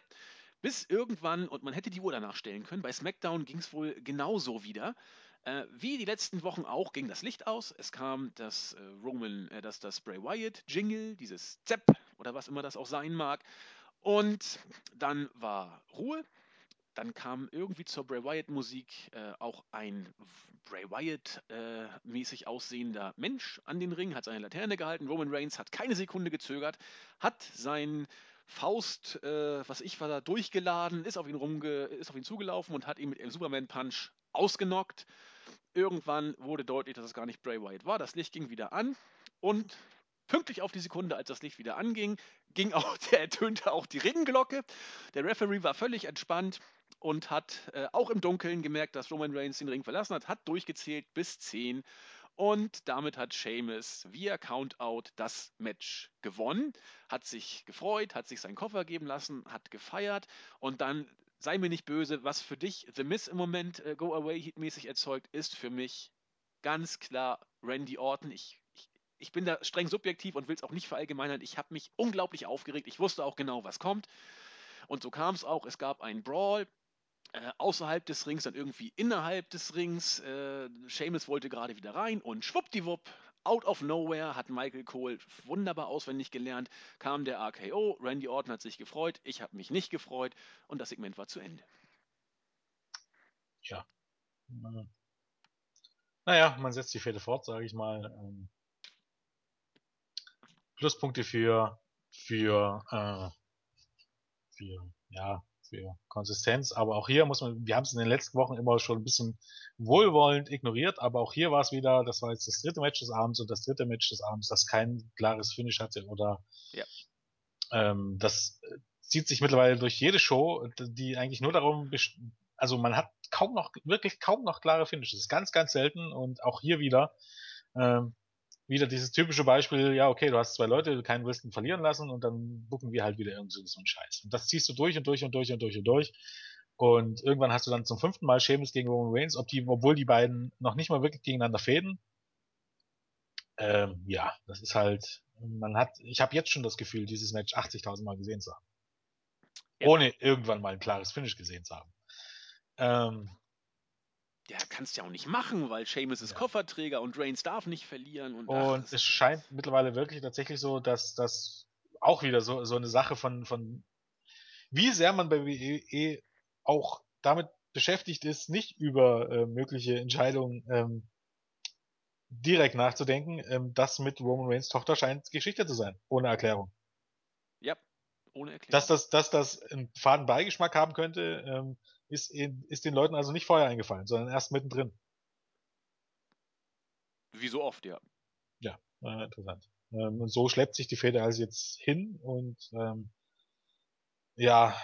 Bis irgendwann, und man hätte die Uhr danach stellen können, bei SmackDown ging es wohl genauso wieder. Äh, wie die letzten Wochen auch ging das Licht aus. Es kam das äh, Roman, äh, das, das Bray Wyatt Jingle, dieses Zepp oder was immer das auch sein mag. Und dann war Ruhe. Dann kam irgendwie zur Bray Wyatt Musik äh, auch ein Bray Wyatt äh, mäßig aussehender Mensch an den Ring, hat seine Laterne gehalten. Roman Reigns hat keine Sekunde gezögert, hat sein Faust, äh, was ich war da durchgeladen, ist auf ihn rumge ist auf ihn zugelaufen und hat ihn mit einem Superman Punch ausgenockt. Irgendwann wurde deutlich, dass es gar nicht Bray Wyatt war. Das Licht ging wieder an und pünktlich auf die Sekunde, als das Licht wieder anging, ging auch, der ertönte auch die Ringglocke. Der Referee war völlig entspannt und hat äh, auch im Dunkeln gemerkt, dass Roman Reigns den Ring verlassen hat, hat durchgezählt bis 10 und damit hat Seamus via Countout das Match gewonnen, hat sich gefreut, hat sich seinen Koffer geben lassen, hat gefeiert und dann sei mir nicht böse, was für dich The Miss im Moment äh, Go Away Heat-mäßig erzeugt, ist für mich ganz klar Randy Orton. Ich, ich, ich bin da streng subjektiv und will es auch nicht verallgemeinern. Ich habe mich unglaublich aufgeregt. Ich wusste auch genau, was kommt. Und so kam es auch. Es gab einen Brawl. Äh, außerhalb des Rings, dann irgendwie innerhalb des Rings. Äh, Seamus wollte gerade wieder rein und schwuppdiwupp, out of nowhere hat Michael Cole wunderbar auswendig gelernt, kam der RKO, Randy Orton hat sich gefreut, ich habe mich nicht gefreut und das Segment war zu Ende. Ja. Naja, man setzt die Fäde fort, sage ich mal. Ähm, Pluspunkte für, für, äh, für, ja, für Konsistenz. Aber auch hier muss man, wir haben es in den letzten Wochen immer schon ein bisschen wohlwollend ignoriert, aber auch hier war es wieder, das war jetzt das dritte Match des Abends und das dritte Match des Abends, das kein klares Finish hatte oder ja. ähm, das zieht sich mittlerweile durch jede Show, die eigentlich nur darum, also man hat kaum noch, wirklich kaum noch klare Finishes. Ganz, ganz selten und auch hier wieder, ähm, wieder dieses typische Beispiel, ja, okay, du hast zwei Leute, keinen willst verlieren lassen und dann bucken wir halt wieder irgend so einen Scheiß. Und das ziehst du durch und durch und durch und durch und durch. Und irgendwann hast du dann zum fünften Mal Sheamus gegen Roman Reigns, ob die, obwohl die beiden noch nicht mal wirklich gegeneinander fäden. Ähm, ja, das ist halt, man hat, ich habe jetzt schon das Gefühl, dieses Match 80.000 Mal gesehen zu haben. Ja. Ohne irgendwann mal ein klares Finish gesehen zu haben. Ähm, ja, kannst ja auch nicht machen, weil Seamus ist ja. Kofferträger und Reigns darf nicht verlieren. Und, und ach, es scheint mittlerweile wirklich tatsächlich so, dass das auch wieder so, so eine Sache von, von wie sehr man bei WWE auch damit beschäftigt ist, nicht über äh, mögliche Entscheidungen ähm, direkt nachzudenken. Ähm, das mit Roman Reigns Tochter scheint Geschichte zu sein, ohne Erklärung. Ja, ohne Erklärung. Dass das, dass das einen faden Beigeschmack haben könnte, ähm, ist, ist den Leuten also nicht vorher eingefallen, sondern erst mittendrin. Wie so oft, ja. Ja, äh, interessant. Ähm, und so schleppt sich die Feder also jetzt hin und ähm, ja,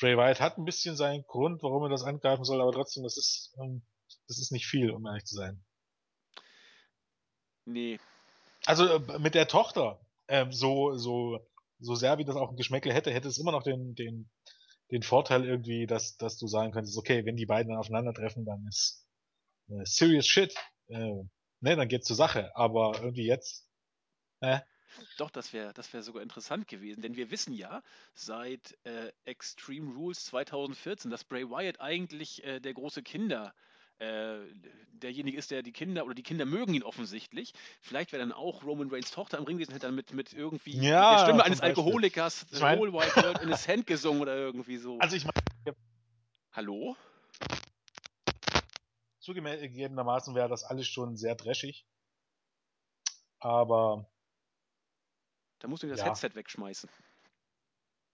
Bray Wyatt hat ein bisschen seinen Grund, warum er das angreifen soll, aber trotzdem, das ist, ähm, das ist nicht viel, um ehrlich zu sein. Nee. Also äh, mit der Tochter, ähm, so, so, so sehr wie das auch ein Geschmäckle hätte, hätte es immer noch den, den, den Vorteil irgendwie, dass, dass du sagen könntest, okay, wenn die beiden dann aufeinandertreffen, dann ist äh, serious shit. Äh, ne, dann geht's zur Sache. Aber irgendwie jetzt, äh, doch, das wäre das wär sogar interessant gewesen, denn wir wissen ja seit äh, Extreme Rules 2014, dass Bray Wyatt eigentlich äh, der große Kinder, äh, derjenige ist, der die Kinder oder die Kinder mögen ihn offensichtlich. Vielleicht wäre dann auch Roman Reigns Tochter am Ring gewesen, hätte dann mit, mit irgendwie ja, der Stimme eines Alkoholikers ich mein, Whole White World in his Hand gesungen oder irgendwie so. Also ich meine. Hallo? Zugegebenermaßen wäre das alles schon sehr dreschig. Aber. Da musst du das ja. Headset wegschmeißen.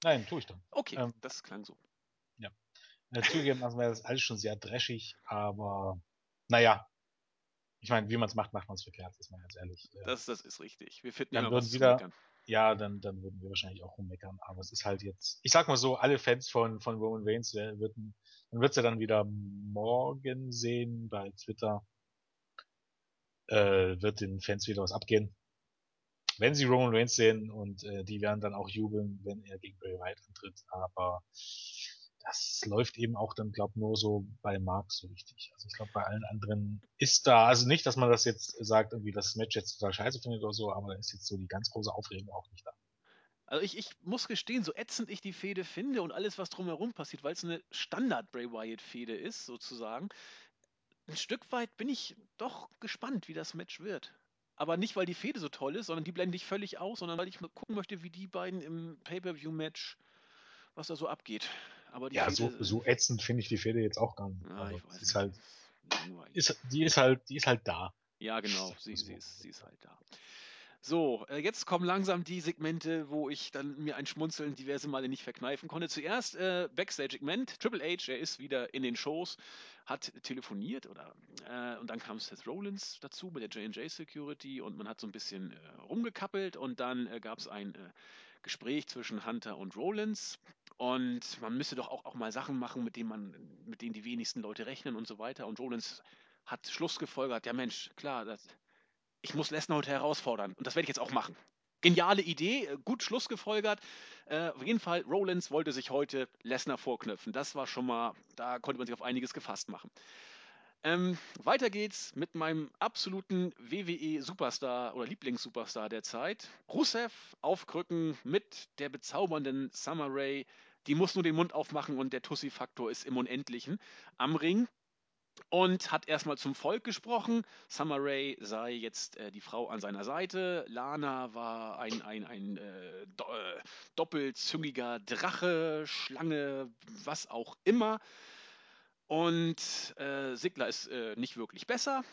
Nein, tue ich dann. Okay, ähm, das klang so. Zugegebenermaßen wäre das alles schon sehr dreschig, aber naja. Ich meine, wie man es macht, macht man es verkehrt, ist man ganz ehrlich. Äh, das, das ist richtig. Wir finden dann würden wieder, Ja, dann, dann würden wir wahrscheinlich auch rummeckern, aber es ist halt jetzt, ich sag mal so, alle Fans von, von Roman Reigns würden, man wird es ja dann wieder morgen sehen bei Twitter, äh, wird den Fans wieder was abgehen. Wenn sie Roman Reigns sehen und äh, die werden dann auch jubeln, wenn er gegen Bray Wyatt antritt, aber das läuft eben auch dann, glaube nur so bei Mark so richtig. Also ich glaube, bei allen anderen ist da, also nicht, dass man das jetzt sagt, irgendwie das Match jetzt total scheiße findet oder so, aber da ist jetzt so die ganz große Aufregung auch nicht da. Also ich, ich muss gestehen, so ätzend ich die Fehde finde und alles, was drumherum passiert, weil es eine Standard-Bray Wyatt-Fehde ist, sozusagen, ein Stück weit bin ich doch gespannt, wie das Match wird. Aber nicht, weil die Fehde so toll ist, sondern die blende ich völlig aus, sondern weil ich mal gucken möchte, wie die beiden im Pay-Per-View-Match, was da so abgeht. Aber ja, so, so ätzend finde ich die Fehde jetzt auch gar nicht. Ja, ich weiß ist halt, ist, die ist halt, die ist halt da. Ja, genau, sie, sie, ist, sie ist halt da. So, äh, jetzt kommen langsam die Segmente, wo ich dann mir ein Schmunzeln diverse Male nicht verkneifen konnte. Zuerst äh, Backstage-Segment. Triple H, er ist wieder in den Shows, hat telefoniert oder äh, und dann kam Seth Rollins dazu mit der J&J Security und man hat so ein bisschen äh, rumgekappelt und dann äh, gab es ein Gespräch zwischen Hunter und Rollins. Und man müsste doch auch, auch mal Sachen machen, mit denen man, mit denen die wenigsten Leute rechnen und so weiter. Und Rollins hat Schluss gefolgert, ja Mensch, klar, das, ich muss Lesnar heute herausfordern. Und das werde ich jetzt auch machen. geniale Idee, äh, gut Schlussgefolgert. Äh, auf jeden Fall, Rollins wollte sich heute Lesnar vorknöpfen. Das war schon mal, da konnte man sich auf einiges gefasst machen. Ähm, weiter geht's mit meinem absoluten WWE-Superstar oder Lieblings-Superstar der Zeit. Rusev auf Krücken mit der bezaubernden Summer Rae. Die muss nur den Mund aufmachen und der Tussi-Faktor ist im Unendlichen am Ring und hat erstmal zum Volk gesprochen. Summer Rae sei jetzt äh, die Frau an seiner Seite. Lana war ein, ein, ein äh, do, äh, doppelzüngiger Drache, Schlange, was auch immer. Und äh, Sigler ist äh, nicht wirklich besser.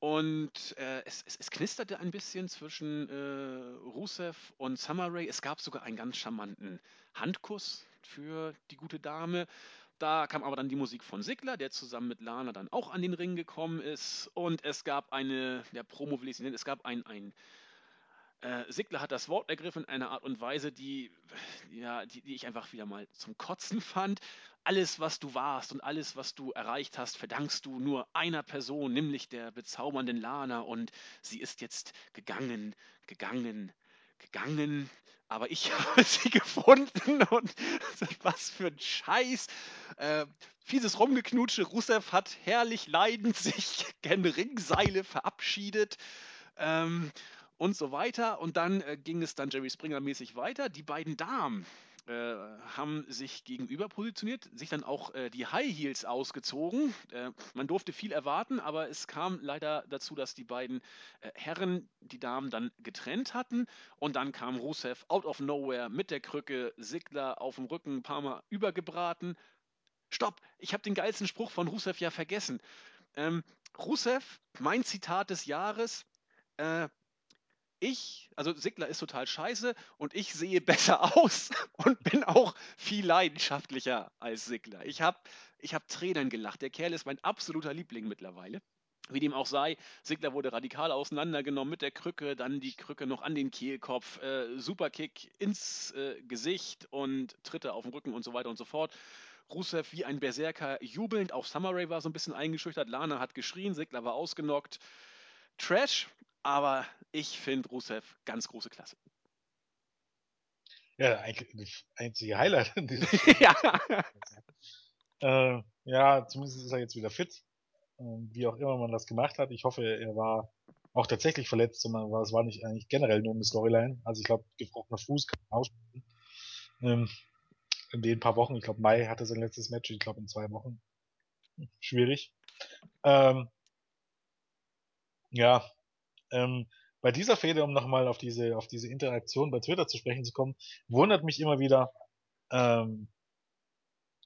Und äh, es, es, es, knisterte ein bisschen zwischen äh, Rusev und Summer Rae. Es gab sogar einen ganz charmanten Handkuss für die gute Dame. Da kam aber dann die Musik von Sigler, der zusammen mit Lana dann auch an den Ring gekommen ist. Und es gab eine, der Promo will ich nennen, es gab ein, ein äh, Sigler hat das Wort ergriffen in einer Art und Weise, die, ja, die, die ich einfach wieder mal zum Kotzen fand. Alles, was du warst und alles, was du erreicht hast, verdankst du nur einer Person, nämlich der bezaubernden Lana. Und sie ist jetzt gegangen, gegangen, gegangen, aber ich habe sie gefunden und was für ein Scheiß. Äh, fieses Rumgeknutsche. Rusev hat herrlich leidend sich gen Ringseile verabschiedet. Ähm, und so weiter. Und dann äh, ging es dann Jerry Springer mäßig weiter. Die beiden Damen äh, haben sich gegenüber positioniert, sich dann auch äh, die High Heels ausgezogen. Äh, man durfte viel erwarten, aber es kam leider dazu, dass die beiden äh, Herren die Damen dann getrennt hatten und dann kam Rusev out of nowhere mit der Krücke, Sigler auf dem Rücken ein paar Mal übergebraten. Stopp, ich habe den geilsten Spruch von Rusev ja vergessen. Ähm, Rusev, mein Zitat des Jahres, äh, ich, also Sigler ist total scheiße und ich sehe besser aus und bin auch viel leidenschaftlicher als Sigler. Ich habe ich hab Tränen gelacht. Der Kerl ist mein absoluter Liebling mittlerweile. Wie dem auch sei, Sigler wurde radikal auseinandergenommen mit der Krücke, dann die Krücke noch an den Kehlkopf, äh, Superkick ins äh, Gesicht und Tritte auf den Rücken und so weiter und so fort. Rusev wie ein Berserker jubelnd, auch Summer Ray war so ein bisschen eingeschüchtert, Lana hat geschrien, Sigler war ausgenockt. Trash, aber ich finde Rusev ganz große Klasse. Ja, eigentlich das einzige Highlight in diesem Spiel. ja. Äh, ja, zumindest ist er jetzt wieder fit. Ähm, wie auch immer man das gemacht hat. Ich hoffe, er war auch tatsächlich verletzt, sondern es war nicht eigentlich generell nur eine Storyline. Also ich glaube, gebrochener Fuß kann man ausspielen. Ähm, in den paar Wochen, ich glaube, Mai hatte sein letztes Match, ich glaube in zwei Wochen. Schwierig. Ähm, ja, ähm, bei dieser Fehde, um nochmal auf diese, auf diese Interaktion bei Twitter zu sprechen zu kommen, wundert mich immer wieder, ähm,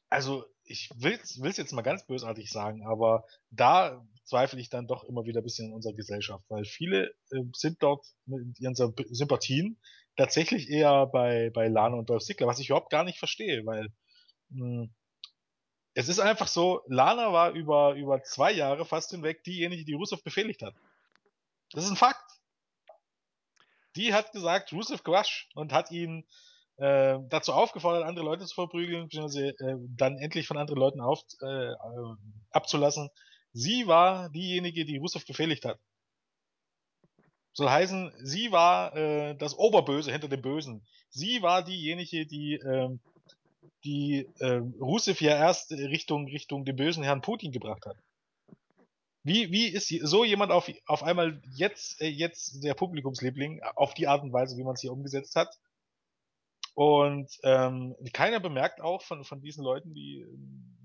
also ich will es jetzt mal ganz bösartig sagen, aber da zweifle ich dann doch immer wieder ein bisschen in unserer Gesellschaft, weil viele äh, sind dort mit ihren Sympathien tatsächlich eher bei, bei Lana und Dolph Ziggler, was ich überhaupt gar nicht verstehe, weil mh, hm, es ist einfach so, Lana war über, über zwei Jahre fast hinweg diejenige, die Rusev befehligt hat. Das ist ein Fakt. Die hat gesagt, Rusev Quash und hat ihn äh, dazu aufgefordert, andere Leute zu verprügeln, beziehungsweise äh, dann endlich von anderen Leuten auf, äh, abzulassen. Sie war diejenige, die Rusev befehligt hat. Soll heißen, sie war äh, das Oberböse hinter dem Bösen. Sie war diejenige, die äh, die äh, Rusev ja erst Richtung Richtung den bösen Herrn Putin gebracht hat. Wie, wie ist so jemand auf, auf einmal jetzt, äh, jetzt der Publikumsliebling auf die Art und Weise, wie man es hier umgesetzt hat? Und ähm, keiner bemerkt auch von, von diesen Leuten, die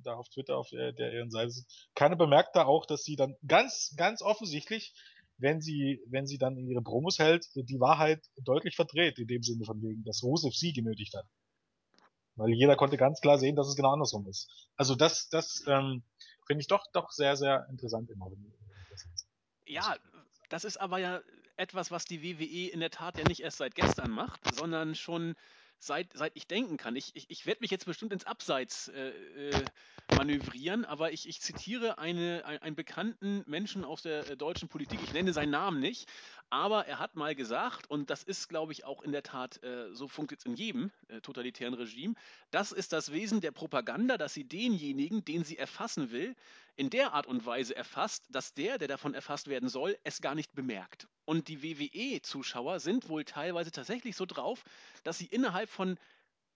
da auf Twitter auf der, der ihren Seite sind, keiner bemerkt da auch, dass sie dann ganz, ganz offensichtlich, wenn sie, wenn sie dann ihre Promos hält, die Wahrheit deutlich verdreht, in dem Sinne von wegen, dass Rusev sie genötigt hat. Weil jeder konnte ganz klar sehen, dass es genau andersrum ist. Also das, das ähm, finde ich doch, doch sehr, sehr interessant immer. Ja, das ist aber ja etwas, was die WWE in der Tat ja nicht erst seit gestern macht, sondern schon seit, seit ich denken kann. Ich, ich, ich werde mich jetzt bestimmt ins Abseits äh, äh, manövrieren, aber ich, ich zitiere eine, ein, einen bekannten Menschen aus der äh, deutschen Politik. Ich nenne seinen Namen nicht, aber er hat mal gesagt, und das ist, glaube ich, auch in der Tat, äh, so funktioniert es in jedem äh, totalitären Regime, das ist das Wesen der Propaganda, dass sie denjenigen, den sie erfassen will, in der Art und Weise erfasst, dass der, der davon erfasst werden soll, es gar nicht bemerkt. Und die WWE-Zuschauer sind wohl teilweise tatsächlich so drauf, dass sie innerhalb von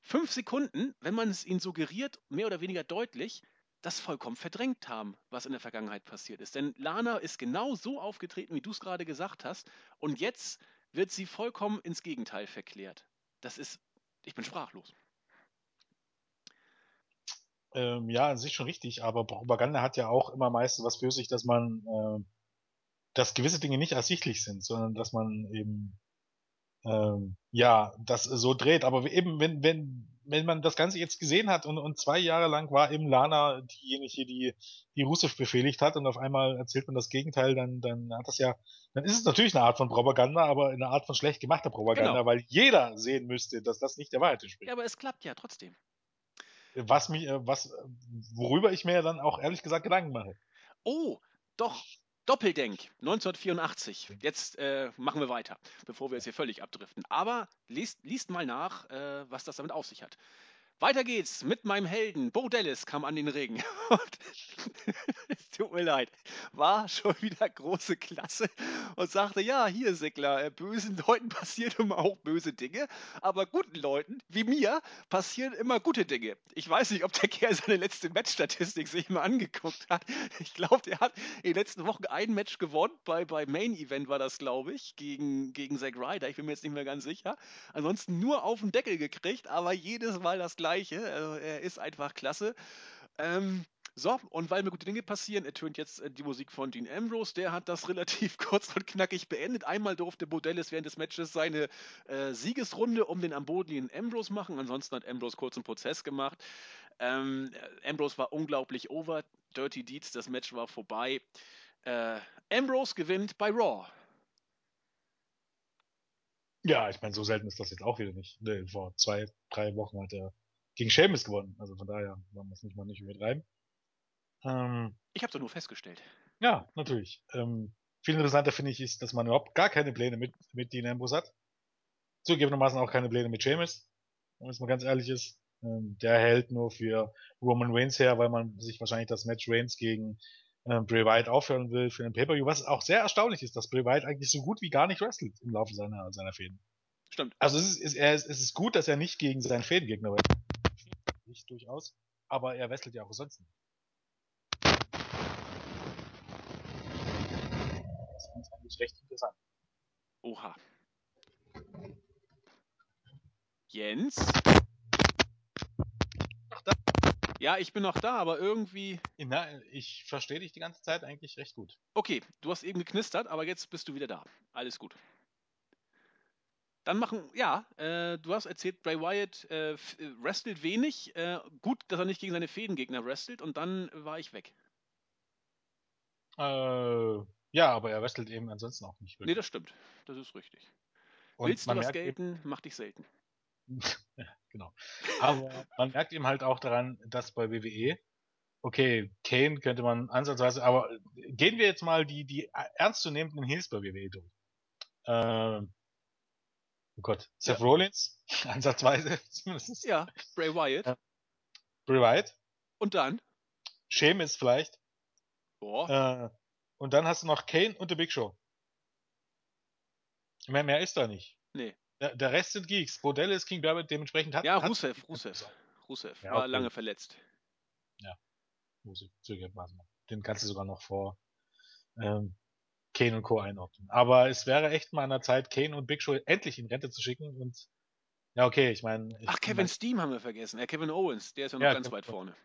fünf Sekunden, wenn man es ihnen suggeriert, mehr oder weniger deutlich, das vollkommen verdrängt haben, was in der Vergangenheit passiert ist. Denn Lana ist genau so aufgetreten, wie du es gerade gesagt hast, und jetzt wird sie vollkommen ins Gegenteil verklärt. Das ist, ich bin sprachlos. Ähm, ja, an sich schon richtig, aber Propaganda hat ja auch immer meistens was für sich, dass man, äh, dass gewisse Dinge nicht ersichtlich sind, sondern dass man eben ähm, ja, das so dreht. Aber eben, wenn, wenn, wenn man das Ganze jetzt gesehen hat und, und zwei Jahre lang war eben Lana diejenige, die, die Russisch befehligt hat und auf einmal erzählt man das Gegenteil, dann, dann hat das ja, dann ist es natürlich eine Art von Propaganda, aber eine Art von schlecht gemachter Propaganda, genau. weil jeder sehen müsste, dass das nicht der Wahrheit entspricht. Ja, aber es klappt ja trotzdem. Was mich, äh, was, worüber ich mir dann auch ehrlich gesagt Gedanken mache. Oh, doch, Doppeldenk 1984. Jetzt äh, machen wir weiter, bevor wir jetzt hier völlig abdriften. Aber liest, liest mal nach, äh, was das damit auf sich hat. Weiter geht's mit meinem Helden. Bo Dallas kam an den Ring. es tut mir leid. War schon wieder große Klasse und sagte, ja, hier Sigler, äh, bösen Leuten passieren immer auch böse Dinge, aber guten Leuten, wie mir, passieren immer gute Dinge. Ich weiß nicht, ob der Kerl seine letzte Matchstatistik sich mal angeguckt hat. Ich glaube, der hat in den letzten Wochen ein Match gewonnen. Bei, bei Main Event war das, glaube ich, gegen, gegen Zack Ryder. Ich bin mir jetzt nicht mehr ganz sicher. Ansonsten nur auf den Deckel gekriegt, aber jedes Mal das gleiche Gleiche. Also er ist einfach klasse. Ähm, so, und weil mir gute Dinge passieren, ertönt jetzt äh, die Musik von Dean Ambrose. Der hat das relativ kurz und knackig beendet. Einmal durfte Bodellis während des Matches seine äh, Siegesrunde um den Ambodien Ambrose machen. Ansonsten hat Ambrose kurz einen Prozess gemacht. Ähm, Ambrose war unglaublich over. Dirty Deeds, das Match war vorbei. Äh, Ambrose gewinnt bei Raw. Ja, ich meine, so selten ist das jetzt auch wieder nicht. Vor zwei, drei Wochen hat er gegen Seamus gewonnen. Also von daher wir es nicht mal nicht übertreiben. Ähm, ich habe es nur festgestellt. Ja, natürlich. Ähm, viel interessanter finde ich ist, dass man überhaupt gar keine Pläne mit, mit Dean Ambrose hat. Zugegebenermaßen auch keine Pläne mit Seamus. Wenn es mal ganz ehrlich ist. Ähm, der hält nur für Roman Reigns her, weil man sich wahrscheinlich das Match Reigns gegen ähm, Bray Wyatt aufhören will für den Pay-Per-View. Was auch sehr erstaunlich ist, dass Bray Wyatt eigentlich so gut wie gar nicht wrestelt im Laufe seiner, seiner Fäden. Stimmt. Also es ist, es, ist, es ist gut, dass er nicht gegen seinen Fädengegner wrestelt nicht durchaus, aber er wrestelt ja auch sonst nicht. Das finde ich eigentlich recht interessant. Oha. Jens? Noch da? Ja, ich bin noch da, aber irgendwie. Na, ich verstehe dich die ganze Zeit eigentlich recht gut. Okay, du hast eben geknistert, aber jetzt bist du wieder da. Alles gut. Dann machen, ja, äh, du hast erzählt, Bray Wyatt äh, äh, wrestelt wenig. Äh, gut, dass er nicht gegen seine Fädengegner wrestelt und dann war ich weg. Äh, ja, aber er wrestelt eben ansonsten auch nicht wirklich. Nee, das stimmt. Das ist richtig. Und Willst du was gelten, mach dich selten. genau. Aber man merkt ihm halt auch daran, dass bei WWE, okay, Kane könnte man ansatzweise, aber gehen wir jetzt mal die, die ernstzunehmenden Heels bei WWE durch. Ähm, oh Gott, Seth ja. Rollins, ansatzweise zumindest. Ja, Bray Wyatt. Ja. Bray Wyatt. Und dann? Sheamus vielleicht. Boah. Äh, und dann hast du noch Kane und The Big Show. Mehr, mehr ist da nicht. Nee. Der, der Rest sind Geeks. Bodell ist King Barrett dementsprechend hat. Ja, Rusev, Rusev. Rusev ja, war okay. lange verletzt. Ja. Rusev, Den kannst du sogar noch vor ähm, Kane und Co. einordnen. Aber es wäre echt mal an der Zeit, Kane und Big Show endlich in Rente zu schicken und ja, okay, ich meine. Ach, Kevin mein, Steam haben wir vergessen. Ja, Kevin Owens, der ist ja noch ja, ganz weit vorne.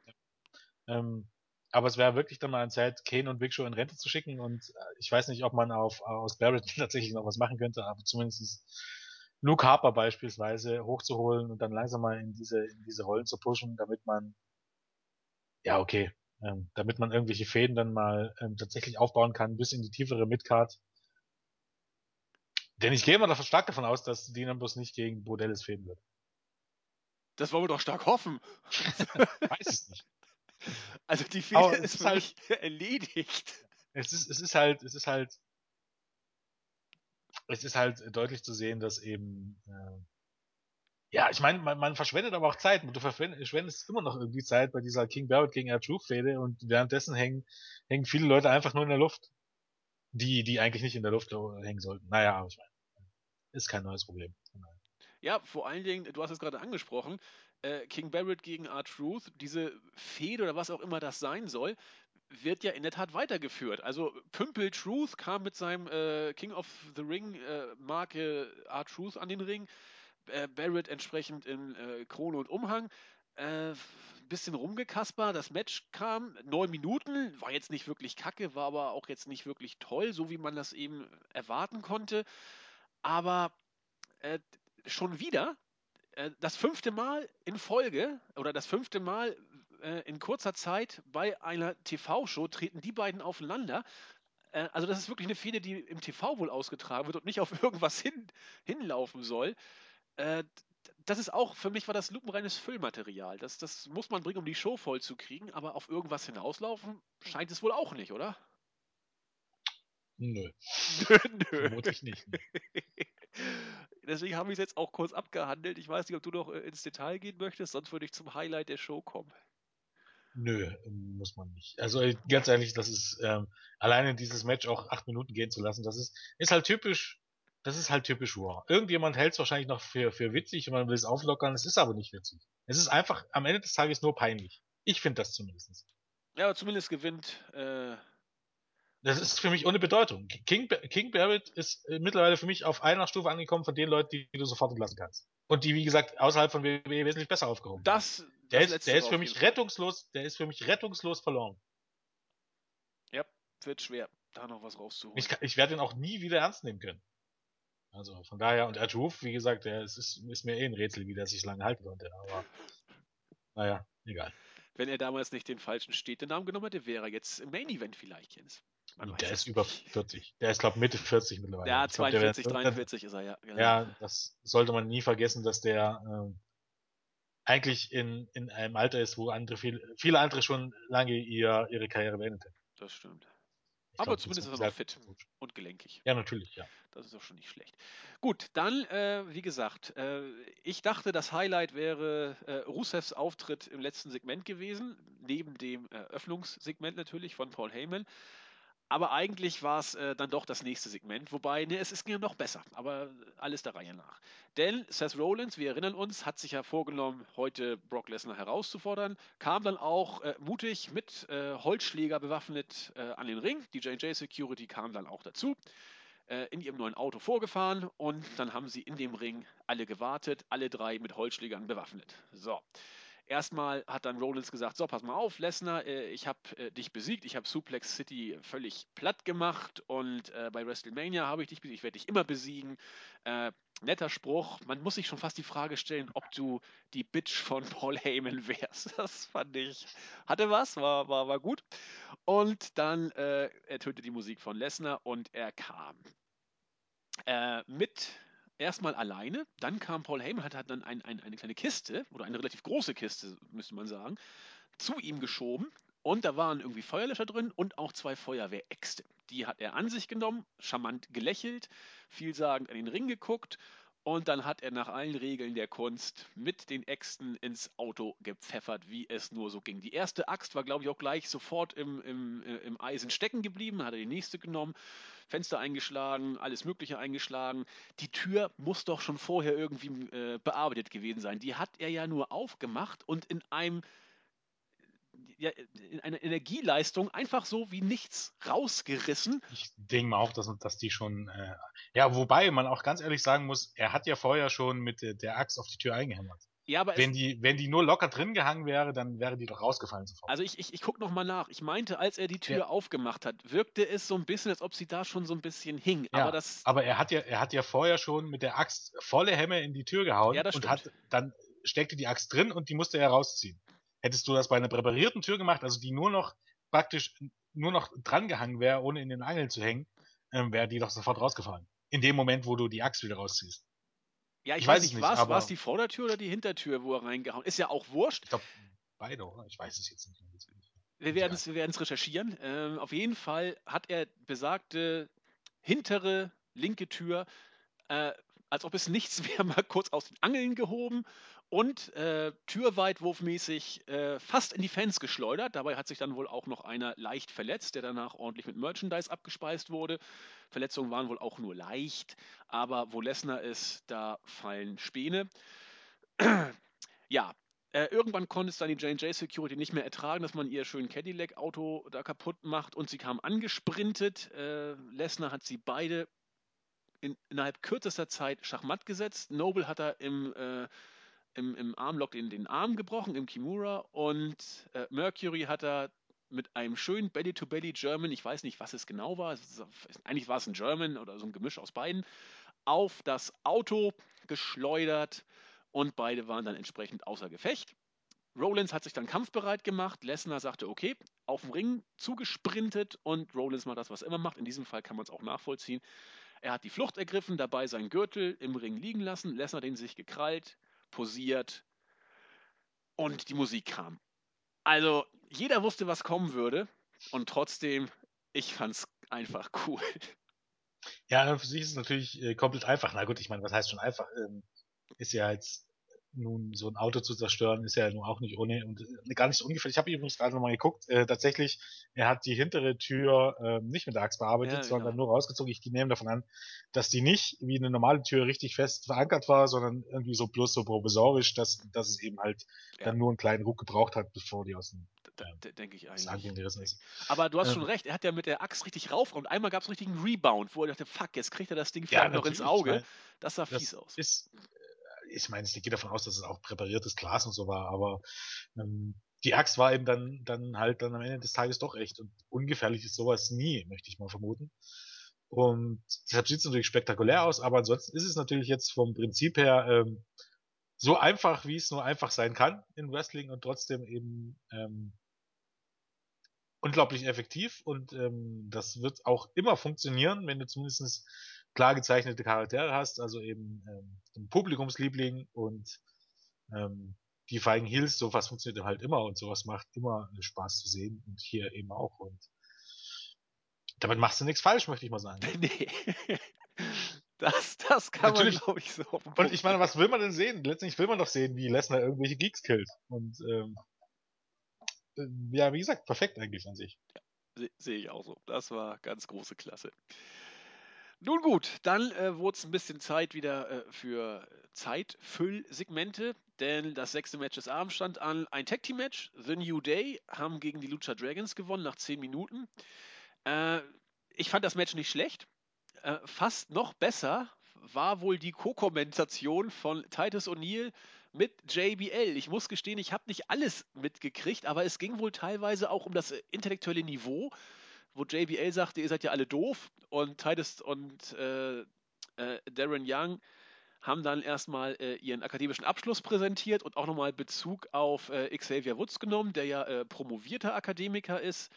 Ähm, aber es wäre wirklich dann mal an Zeit, Kane und Big Show in Rente zu schicken und äh, ich weiß nicht, ob man auf, aus Barrett tatsächlich noch was machen könnte, aber zumindest Luke Harper beispielsweise hochzuholen und dann langsam mal in diese, in diese Rollen zu pushen, damit man, ja, okay, ähm, damit man irgendwelche Fäden dann mal ähm, tatsächlich aufbauen kann, bis in die tiefere Midcard. Denn ich gehe mal davon, stark davon aus, dass Dean Ambrose nicht gegen Bordellis fäden wird. Das wollen wir doch stark hoffen. Weiß es nicht. Also die Fehde ist, ist halt erledigt. Es ist, es ist halt, es ist halt, es ist halt deutlich zu sehen, dass eben, äh, ja, ich meine, man, man, verschwendet aber auch Zeit. Du verschwendest immer noch irgendwie Zeit bei dieser King Barrett gegen R-Truth-Fehde und währenddessen hängen, hängen viele Leute einfach nur in der Luft. Die, die eigentlich nicht in der Luft hängen sollten. Naja, aber ich meine, ist kein neues Problem. Ja, vor allen Dingen, du hast es gerade angesprochen, äh, King Barrett gegen R-Truth, diese Fehde oder was auch immer das sein soll, wird ja in der Tat weitergeführt. Also Pümpel Truth kam mit seinem äh, King of the Ring äh, Marke R-Truth an den Ring. Äh, Barrett entsprechend in äh, Krone und Umhang. Äh, bisschen rumgekasper, das Match kam, neun Minuten, war jetzt nicht wirklich kacke, war aber auch jetzt nicht wirklich toll, so wie man das eben erwarten konnte. Aber äh, schon wieder äh, das fünfte Mal in Folge oder das fünfte Mal äh, in kurzer Zeit bei einer TV-Show treten die beiden aufeinander. Äh, also das ist wirklich eine Fehde, die im TV wohl ausgetragen wird und nicht auf irgendwas hin, hinlaufen soll. Äh, das ist auch, für mich war das lupenreines Füllmaterial. Das, das muss man bringen, um die Show voll zu kriegen, aber auf irgendwas hinauslaufen scheint es wohl auch nicht, oder? Nö. Nö, nö. Vermutlich nicht. Deswegen habe ich es jetzt auch kurz abgehandelt. Ich weiß nicht, ob du noch äh, ins Detail gehen möchtest, sonst würde ich zum Highlight der Show kommen. Nö, muss man nicht. Also äh, ganz ehrlich, das ist ähm, alleine dieses Match auch acht Minuten gehen zu lassen, das ist, ist halt typisch, das ist halt typisch Raw. Irgendjemand hält es wahrscheinlich noch für, für witzig und man will es auflockern, es ist aber nicht witzig. Es ist einfach am Ende des Tages nur peinlich. Ich finde das zumindest. Ja, aber zumindest gewinnt äh, das ist für mich ohne Bedeutung. King, King Barrett ist äh, mittlerweile für mich auf einer Stufe angekommen von den Leuten, die, du sofort entlassen kannst. Und die, wie gesagt, außerhalb von WWE wesentlich besser aufgehoben Das, der ist, der ist für mich rettungslos, der ist für mich rettungslos verloren. Ja, wird schwer, da noch was rauszuholen. Ich, ich werde ihn auch nie wieder ernst nehmen können. Also von daher, und Roof, wie gesagt, der ist, ist, ist mir eh ein Rätsel, wie der sich lange halten konnte, aber naja, egal. Wenn er damals nicht den falschen Städtenamen genommen hätte, wäre er jetzt im Main Event vielleicht, Jens. Man der ist über 40. Der ist, glaube Mitte 40 mittlerweile. Ja, 42, glaub, 43 ist er, ja. Genau. Ja, das sollte man nie vergessen, dass der ähm, eigentlich in, in einem Alter ist, wo andere viel, viele andere schon lange ihr, ihre Karriere beendete. Das stimmt. Ich Aber glaub, zumindest ist er noch fit und gelenkig. Ja, natürlich, ja. Das ist auch schon nicht schlecht. Gut, dann, äh, wie gesagt, äh, ich dachte, das Highlight wäre äh, Rusevs Auftritt im letzten Segment gewesen, neben dem Eröffnungssegment natürlich von Paul Heyman. Aber eigentlich war es äh, dann doch das nächste Segment, wobei ne, es ist mir noch besser, aber alles der Reihe nach. Denn Seth Rollins, wir erinnern uns, hat sich ja vorgenommen, heute Brock Lesnar herauszufordern, kam dann auch äh, mutig mit äh, Holzschläger bewaffnet äh, an den Ring. Die JJ Security kam dann auch dazu äh, in ihrem neuen Auto vorgefahren und dann haben sie in dem Ring alle gewartet, alle drei mit Holzschlägern bewaffnet. So. Erstmal hat dann Rollins gesagt, so, pass mal auf, Lesnar, äh, ich habe äh, dich besiegt, ich habe Suplex City völlig platt gemacht und äh, bei WrestleMania habe ich dich besiegt, ich werde dich immer besiegen. Äh, netter Spruch, man muss sich schon fast die Frage stellen, ob du die Bitch von Paul Heyman wärst. Das fand ich, hatte was, war, war, war gut. Und dann äh, ertönte die Musik von Lesnar und er kam. Äh, mit erstmal alleine, dann kam Paul Heyman, hat, hat dann ein, ein, eine kleine Kiste, oder eine relativ große Kiste, müsste man sagen, zu ihm geschoben. Und da waren irgendwie Feuerlöscher drin und auch zwei Feuerwehräxte. Die hat er an sich genommen, charmant gelächelt, vielsagend an den Ring geguckt und dann hat er nach allen Regeln der Kunst mit den Äxten ins Auto gepfeffert, wie es nur so ging. Die erste Axt war, glaube ich, auch gleich sofort im, im, äh, im Eisen stecken geblieben, hat er die nächste genommen, Fenster eingeschlagen, alles Mögliche eingeschlagen. Die Tür muss doch schon vorher irgendwie äh, bearbeitet gewesen sein. Die hat er ja nur aufgemacht und in einem ja, in einer Energieleistung einfach so wie nichts rausgerissen. Ich denke mal auch, dass, dass die schon, äh, ja, wobei man auch ganz ehrlich sagen muss, er hat ja vorher schon mit der, der Axt auf die Tür eingehämmert. Ja, aber wenn die, wenn die nur locker drin gehangen wäre, dann wäre die doch rausgefallen sofort. Also ich, ich, ich gucke nochmal nach. Ich meinte, als er die Tür ja. aufgemacht hat, wirkte es so ein bisschen, als ob sie da schon so ein bisschen hing. Ja, aber, das aber er hat ja, er hat ja vorher schon mit der Axt volle Hämme in die Tür gehauen ja, das und stimmt. hat dann steckte die Axt drin und die musste er rausziehen. Hättest du das bei einer präparierten Tür gemacht, also die nur noch praktisch nur noch drangehangen wäre, ohne in den Angeln zu hängen, ähm, wäre die doch sofort rausgefallen. In dem Moment, wo du die Axt wieder rausziehst. Ja, ich, Ich weiß weiß nicht, war es die Vordertür oder die Hintertür, wo er reingehauen Ist ja auch wurscht. ich glaube beide, oder? Ich weiß es jetzt nicht. Wir werden es wir werden's recherchieren. Ähm, auf jeden Fall hat er besagte hintere linke Tür, äh, als ob es nichts wäre, mal kurz aus den Angeln gehoben und äh, türweitwurfmäßig äh, fast in die Fans geschleudert. Dabei hat sich dann wohl auch noch einer leicht verletzt, der danach ordentlich mit Merchandise abgespeist wurde. Verletzungen waren wohl auch nur leicht, aber wo Lesnar ist, da fallen Späne. ja, äh, irgendwann konnte es dann die J&J Security nicht mehr ertragen, dass man ihr schön Cadillac-Auto da kaputt macht und sie kam angesprintet. Äh, Lesnar hat sie beide in, innerhalb kürzester Zeit schachmatt gesetzt. Noble hat er im, äh, im, im Armlock den, den Arm gebrochen, im Kimura. Und äh, Mercury hat er mit einem schönen Belly-to-Belly German, ich weiß nicht, was es genau war, eigentlich war es ein German oder so ein Gemisch aus beiden, auf das Auto geschleudert und beide waren dann entsprechend außer Gefecht. Rollins hat sich dann kampfbereit gemacht. Lesnar sagte, okay, auf dem Ring zugesprintet und Rollins macht das, was er immer macht. In diesem Fall kann man es auch nachvollziehen. Er hat die Flucht ergriffen, dabei seinen Gürtel im Ring liegen lassen, Lesnar den sich gekrallt, posiert und die Musik kam. Also, jeder wusste, was kommen würde und trotzdem, ich fand's einfach cool. Ja, für sich ist es natürlich äh, komplett einfach. Na gut, ich meine, was heißt schon einfach? Ähm, ist ja jetzt nun so ein Auto zu zerstören, ist ja nun auch nicht ohne und äh, gar nicht so ungefährlich. Ich habe übrigens gerade nochmal geguckt. Äh, tatsächlich, er hat die hintere Tür äh, nicht mit der Axt bearbeitet, Ja, sondern genau. nur rausgezogen. Ich nehme davon an, dass die nicht wie eine normale Tür richtig fest verankert war, sondern irgendwie so bloß so provisorisch, dass, dass es eben halt Ja. dann nur einen kleinen Ruck gebraucht hat, bevor die aus dem ähm, denke ich eigentlich. Aber du hast schon Ähm, recht, er hat ja mit der Axt richtig rauf und einmal gab es richtigen Rebound, wo er dachte, fuck, jetzt kriegt er das Ding ja, vielleicht noch ins. Ich Auge. meine, Das sah fies das aus. ist, ich meine, ich gehe davon aus, dass es auch präpariertes Glas und so war, aber ähm, die Axt war eben dann, dann halt dann am Ende des Tages doch echt. Und ungefährlich ist sowas nie, möchte ich mal vermuten. Und deshalb sieht es natürlich spektakulär aus, aber ansonsten ist es natürlich jetzt vom Prinzip her ähm, so einfach, wie es nur einfach sein kann in Wrestling und trotzdem eben ähm, unglaublich effektiv und ähm, das wird auch immer funktionieren, wenn du zumindest klar gezeichnete Charaktere hast, also eben ähm, den Publikumsliebling und ähm, die feigen Heels, sowas funktioniert halt immer und sowas macht immer Spaß zu sehen und hier eben auch und damit machst du nichts falsch, möchte ich mal sagen. Ne? nee. Das, das kann man, Natürlich. glaube ich, so Und ich meine, was will man denn sehen? Letztendlich will man doch sehen, wie Lesnar irgendwelche Geeks killt. Und ähm, äh, ja, wie gesagt, perfekt eigentlich an sich. Se- Sehe ich auch so. Das war ganz große Klasse. Nun gut, dann äh, wurde es ein bisschen Zeit wieder äh, für Zeitfüllsegmente, denn das sechste Match des Abends stand an. Ein Tag Team Match. The New Day haben gegen die Lucha Dragons gewonnen nach 10 Minuten. Äh, ich fand das Match nicht schlecht. Äh, fast noch besser war wohl die Co-Kommentation von Titus O'Neill mit JBL. Ich muss gestehen, ich habe nicht alles mitgekriegt, aber es ging wohl teilweise auch um das äh, intellektuelle Niveau, wo JBL sagte, ihr seid ja alle doof und Titus und äh, äh, Darren Young haben dann erstmal äh, ihren akademischen Abschluss präsentiert und auch nochmal Bezug auf äh, Xavier Woods genommen, der ja äh, promovierter Akademiker ist.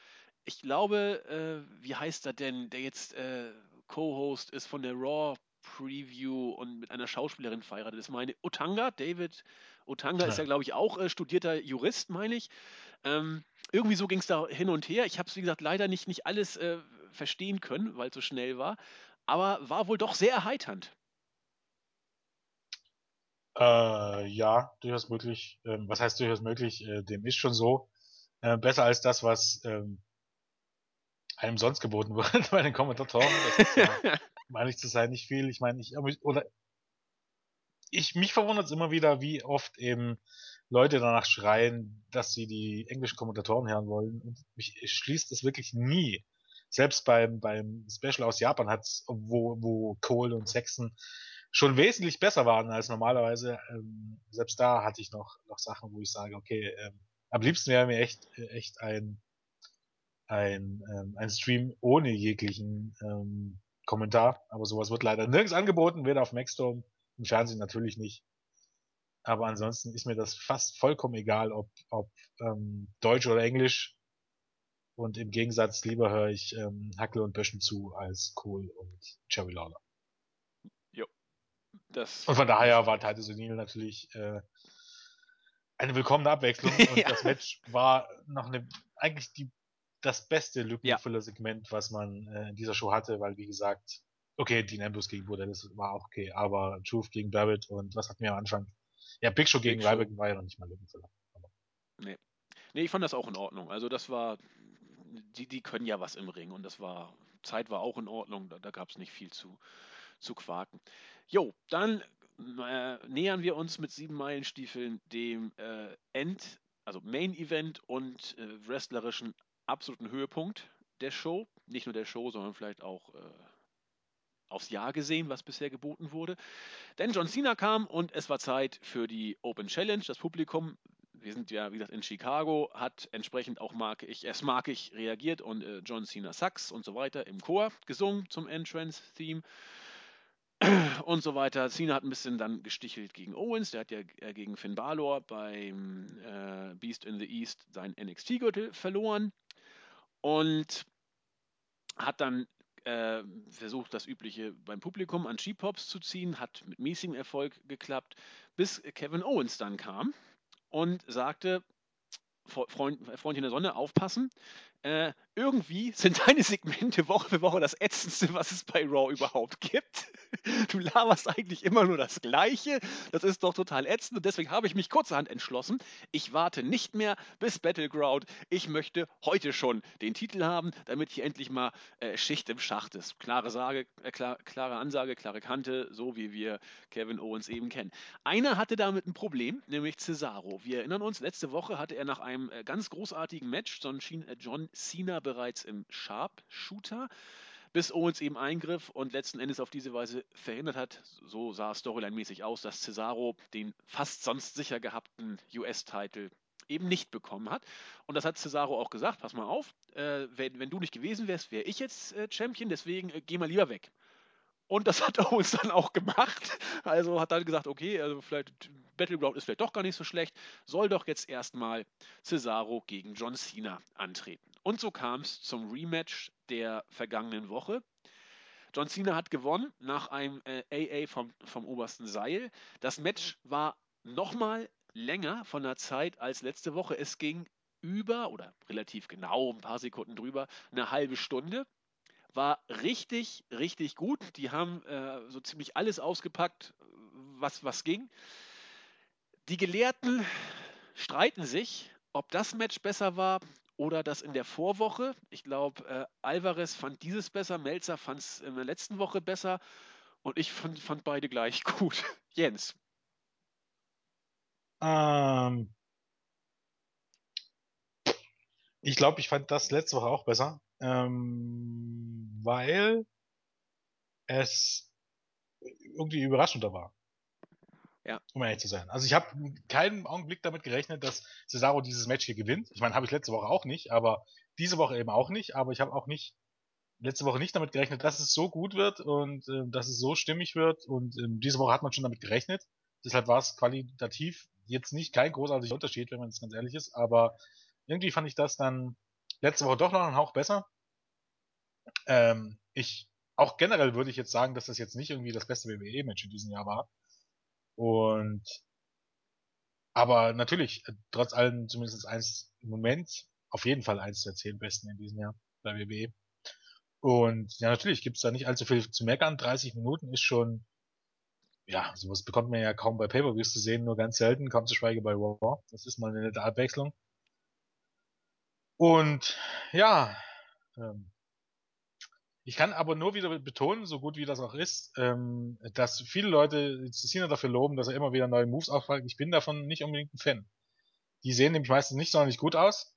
Ich glaube, äh, wie heißt er denn, der jetzt äh, Co-Host ist von der Raw Preview und mit einer Schauspielerin verheiratet ist. Meine Otanga, David Otanga ist ja, Ja. glaube ich, auch äh, studierter Jurist, meine ich. Ähm, irgendwie so ging es da hin und her. Ich habe es, wie gesagt, leider nicht, nicht alles äh, verstehen können, weil es so schnell war. Aber war wohl doch sehr erheiternd. Äh, ja, durchaus möglich. Ähm, was heißt durchaus möglich? Äh, dem ist schon so. Äh, besser als das, was ähm, einem sonst geboten wird bei den Kommentatoren. Das ist ja, um ehrlich zu sein, nicht viel. Ich meine, ich, ich- oder ich, mich verwundert es immer wieder, wie oft eben Leute danach schreien, dass sie die englischen Kommentatoren hören wollen. Und mich schließt es wirklich nie. Selbst beim, beim Special aus Japan hat's, wo, wo Cole und Saxon schon wesentlich besser waren als normalerweise. Ähm, selbst da hatte ich noch, noch Sachen, wo ich sage, okay, ähm, am liebsten wäre mir echt, echt ein, ein, ähm, ein Stream ohne jeglichen ähm, Kommentar. Aber sowas wird leider nirgends angeboten, weder auf Maxdome, im Fernsehen natürlich nicht. Aber ansonsten ist mir das fast vollkommen egal, ob, ob ähm, Deutsch oder Englisch. Und im Gegensatz lieber höre ich ähm, Hackle und Böschen zu als Kohl und Cherry Lawler. Das und von daher war Titus O'Neill natürlich äh, eine willkommene Abwechslung und Ja. das Match war noch eine, eigentlich die, das beste Lückenfüller-Segment, was man äh, in dieser Show hatte, weil wie gesagt, okay, Dean Ambrose gegen Buddha, das war auch okay, aber Truth gegen Barrett und was hatten wir am Anfang? Ja, Big Show gegen Big Show. Ryback war ja noch nicht mal Lückenfüller. Nee, ich fand das auch in Ordnung. Also das war, die, die können ja was im Ring und das war, Zeit war auch in Ordnung, da, da gab es nicht viel zu, zu quaken. Jo, dann äh, nähern wir uns mit sieben Meilenstiefeln dem äh, End, also Main Event und äh, wrestlerischen absoluten Höhepunkt der Show. Nicht nur der Show, sondern vielleicht auch äh, aufs Jahr gesehen, was bisher geboten wurde. Denn John Cena kam und es war Zeit für die Open Challenge. Das Publikum, wir sind ja, wie gesagt, in Chicago, hat entsprechend auch es mag ich reagiert und äh, John Cena Sax und so weiter im Chor gesungen zum Entrance-Theme und so weiter. Cena hat ein bisschen dann gestichelt gegen Owens, der hat ja äh, gegen Finn Balor beim äh, Beast in the East seinen NXT-Gürtel verloren und hat dann äh, versucht, das Übliche beim Publikum an G-Pops zu ziehen, hat mit mäßigem Erfolg geklappt, bis Kevin Owens dann kam und sagte, Fre- Freund, Freundchen der Sonne, aufpassen. Äh, irgendwie sind deine Segmente Woche für Woche das ätzendste, was es bei Raw überhaupt gibt. Du laberst eigentlich immer nur das Gleiche. Das ist doch total ätzend und deswegen habe ich mich kurzerhand entschlossen. Ich warte nicht mehr bis Battleground. Ich möchte heute schon den Titel haben, damit hier endlich mal äh, Schicht im Schacht ist. Klare, Sage, äh, klar, klare Ansage, klare Kante, so wie wir Kevin Owens eben kennen. Einer hatte damit ein Problem, nämlich Cesaro. Wir erinnern uns, letzte Woche hatte er nach einem äh, ganz großartigen Match äh, John Cena bereits im Sharpshooter, bis Owens eben eingriff und letzten Endes auf diese Weise verhindert hat, so sah es storyline-mäßig aus, dass Cesaro den fast sonst sicher gehabten US-Titel eben nicht bekommen hat. Und das hat Cesaro auch gesagt, pass mal auf, äh, wenn, wenn du nicht gewesen wärst, wäre ich jetzt äh, Champion, deswegen äh, geh mal lieber weg. Und das hat Owens dann auch gemacht. Also hat dann gesagt, okay, also vielleicht Battleground ist vielleicht doch gar nicht so schlecht, soll doch jetzt erstmal Cesaro gegen John Cena antreten. Und so kam es zum Rematch der vergangenen Woche. John Cena hat gewonnen nach einem äh, AA vom, vom obersten Seil. Das Match war nochmal länger von der Zeit als letzte Woche. Es ging über oder relativ genau, ein paar Sekunden drüber, eine halbe Stunde war richtig, richtig gut. Die haben äh, so ziemlich alles ausgepackt, was, was ging. Die Gelehrten streiten sich, ob das Match besser war oder das in der Vorwoche. Ich glaube, äh, Alvarez fand dieses besser, Melzer fand es in der letzten Woche besser und ich fand, fand beide gleich gut. Jens. Ähm, ich glaube, ich fand das letzte Woche auch besser, ähm, weil es irgendwie überraschender war. Ja. Um ehrlich zu sein. Also ich habe keinen Augenblick damit gerechnet, dass Cesaro dieses Match hier gewinnt. Ich meine, habe ich letzte Woche auch nicht, aber diese Woche eben auch nicht. Aber ich habe auch nicht letzte Woche nicht damit gerechnet, dass es so gut wird und äh, dass es so stimmig wird. Und ähm, diese Woche hat man schon damit gerechnet. Deshalb war es qualitativ jetzt nicht kein großartiger Unterschied, wenn man jetzt ganz ehrlich ist. Aber irgendwie fand ich das dann letzte Woche doch noch einen Hauch besser. Ähm, ich auch generell würde ich jetzt sagen, dass das jetzt nicht irgendwie das beste WWE-Match in diesem Jahr war. Und aber natürlich, äh, trotz allem zumindest eins im Moment, auf jeden Fall eins der zehn besten in diesem Jahr bei WWE. Und ja, natürlich gibt's da nicht allzu viel zu meckern. 30 Minuten ist schon, ja, sowas bekommt man ja kaum bei Pay-Per-Views zu sehen, nur ganz selten, kaum zu schweige bei Raw. Das ist mal eine nette Abwechslung. Und ja, ähm, ich kann aber nur wieder betonen, so gut wie das auch ist, ähm, dass viele Leute Cena dafür loben, dass er immer wieder neue Moves aufpackt. Ich bin davon nicht unbedingt ein Fan. Die sehen nämlich meistens nicht sonderlich gut aus.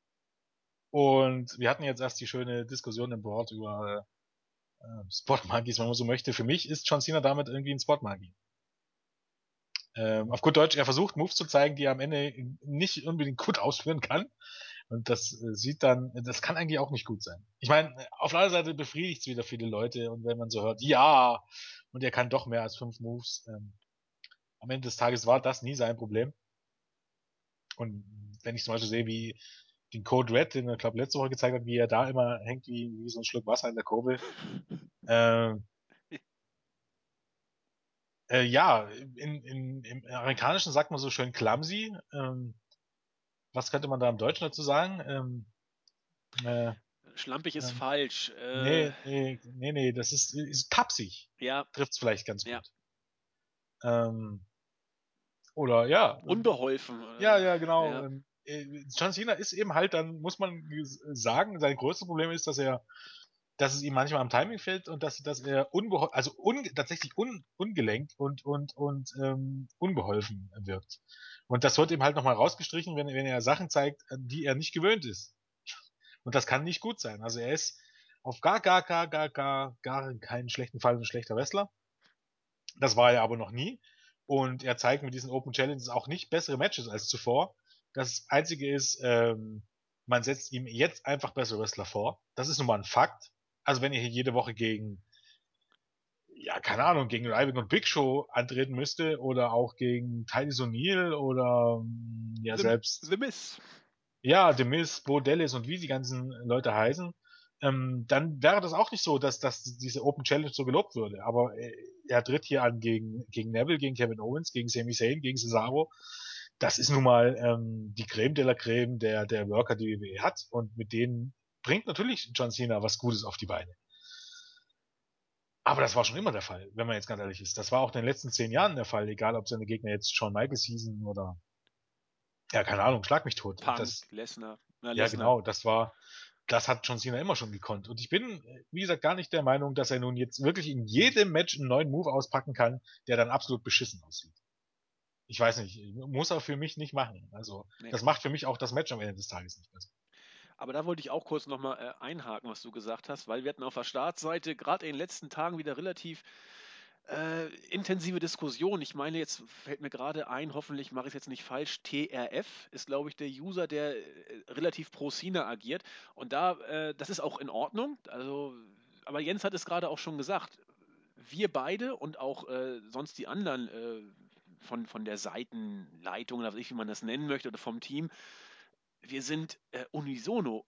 Und wir hatten jetzt erst die schöne Diskussion im Board über äh, Spot Monkeys, wenn man so möchte. Für mich ist John Cena damit irgendwie ein Spot Monkey. Ähm, auf gut Deutsch, er versucht Moves zu zeigen, die er am Ende nicht unbedingt gut ausführen kann. Und das äh, sieht dann, das kann eigentlich auch nicht gut sein. Ich meine, auf der anderen Seite befriedigt es wieder viele Leute und wenn man so hört, ja, und er kann doch mehr als fünf Moves, ähm, am Ende des Tages war das nie sein Problem. Und wenn ich zum Beispiel sehe, wie den Code Red, den er, glaube letzte Woche gezeigt hat, wie er da immer hängt wie, wie so ein Schluck Wasser in der Kurve, ähm, Äh, ja, in, in, im Amerikanischen sagt man so schön clumsy. Ähm, was könnte man da im Deutschen dazu sagen? Ähm, äh, Schlampig ist ähm, falsch. Äh, nee, nee, nee, nee, das ist, ist tapsig. Ja. Trifft's vielleicht ganz gut. Ja. Ähm, oder ja. Unbeholfen. Ja, ja, genau. Ja. Ähm, äh, John Cena ist eben halt, dann muss man sagen, sein größtes Problem ist, dass er dass es ihm manchmal am Timing fehlt und dass, dass er unbeholfen, also un, tatsächlich un, ungelenkt und, und, und ähm, unbeholfen wirkt. Und das wird ihm halt nochmal rausgestrichen, wenn, wenn er Sachen zeigt, die er nicht gewöhnt ist. Und das kann nicht gut sein. Also er ist auf gar, gar, gar, gar, gar, gar keinen schlechten Fall ein schlechter Wrestler. Das war er aber noch nie. Und er zeigt mit diesen Open Challenges auch nicht bessere Matches als zuvor. Das Einzige ist, ähm, man setzt ihm jetzt einfach bessere Wrestler vor. Das ist nun mal ein Fakt also wenn ihr hier jede Woche gegen, ja, keine Ahnung, gegen Ryback und Big Show antreten müsste oder auch gegen Titus O'Neill oder ja The, selbst The Miss. Ja, The Miss, Bo Dallas und wie die ganzen Leute heißen, ähm, dann wäre das auch nicht so, dass, dass diese Open Challenge so gelobt würde. Aber er, er tritt hier an gegen, gegen Neville, gegen Kevin Owens, gegen Sami Zayn, gegen Cesaro. Das ist nun mal ähm, die Creme de la Creme der, der Worker, die WWE hat. Und mit denen bringt natürlich John Cena was Gutes auf die Beine. Aber das war schon immer der Fall, wenn man jetzt ganz ehrlich ist. Das war auch in den letzten zehn Jahren der Fall, egal ob seine Gegner jetzt Shawn Michaels hießen oder ja, keine Ahnung, schlag mich tot. Punk, das, Lesnar. Ja, ja, genau, das war, das hat John Cena immer schon gekonnt. Und ich bin, wie gesagt, gar nicht der Meinung, dass er nun jetzt wirklich in jedem Match einen neuen Move auspacken kann, der dann absolut beschissen aussieht. Ich weiß nicht, muss er für mich nicht machen. Also, nee. das macht für mich auch das Match am Ende des Tages nicht besser. Aber da wollte ich auch kurz nochmal äh, einhaken, was du gesagt hast, weil wir hatten auf der Startseite gerade in den letzten Tagen wieder relativ äh, intensive Diskussion. Ich meine, jetzt fällt mir gerade ein, hoffentlich mache ich es jetzt nicht falsch, TRF ist, glaube ich, der User, der äh, relativ pro Cena agiert. Und da, äh, das ist auch in Ordnung. Also, aber Jens hat es gerade auch schon gesagt. Wir beide und auch äh, sonst die anderen äh, von, von der Seitenleitung oder wie man das nennen möchte oder vom Team, wir sind äh, unisono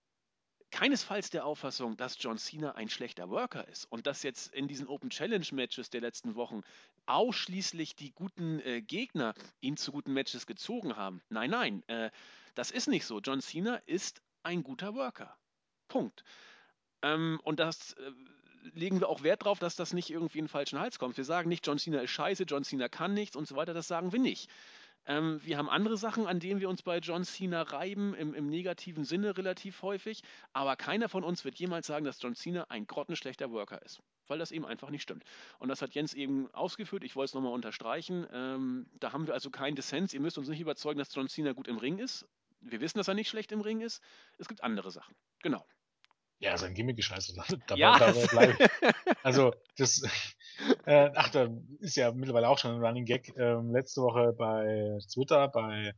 keinesfalls der Auffassung, dass John Cena ein schlechter Worker ist und dass jetzt in diesen Open Challenge Matches der letzten Wochen ausschließlich die guten äh, Gegner ihn zu guten Matches gezogen haben. Nein, nein, äh, das ist nicht so. John Cena ist ein guter Worker. Punkt. Ähm, und das äh, legen wir auch Wert darauf, dass das nicht irgendwie in den falschen Hals kommt. Wir sagen nicht, John Cena ist scheiße, John Cena kann nichts und so weiter. Das sagen wir nicht. Ähm, wir haben andere Sachen, an denen wir uns bei John Cena reiben, im, im, negativen Sinne relativ häufig. Aber keiner von uns wird jemals sagen, dass John Cena ein grottenschlechter Worker ist. Weil das eben einfach nicht stimmt. Und das hat Jens eben ausgeführt. Ich wollte es nochmal unterstreichen. Ähm, da haben wir also keinen Dissens. Ihr müsst uns nicht überzeugen, dass John Cena gut im Ring ist. Wir wissen, dass er nicht schlecht im Ring ist. Es gibt andere Sachen. Genau. Ja, sein Gimmick ist scheiße. Dabei, ja, dabei bleibe Also, das, äh, ach, da ist ja mittlerweile auch schon ein Running Gag. Ähm, letzte Woche bei Twitter, bei,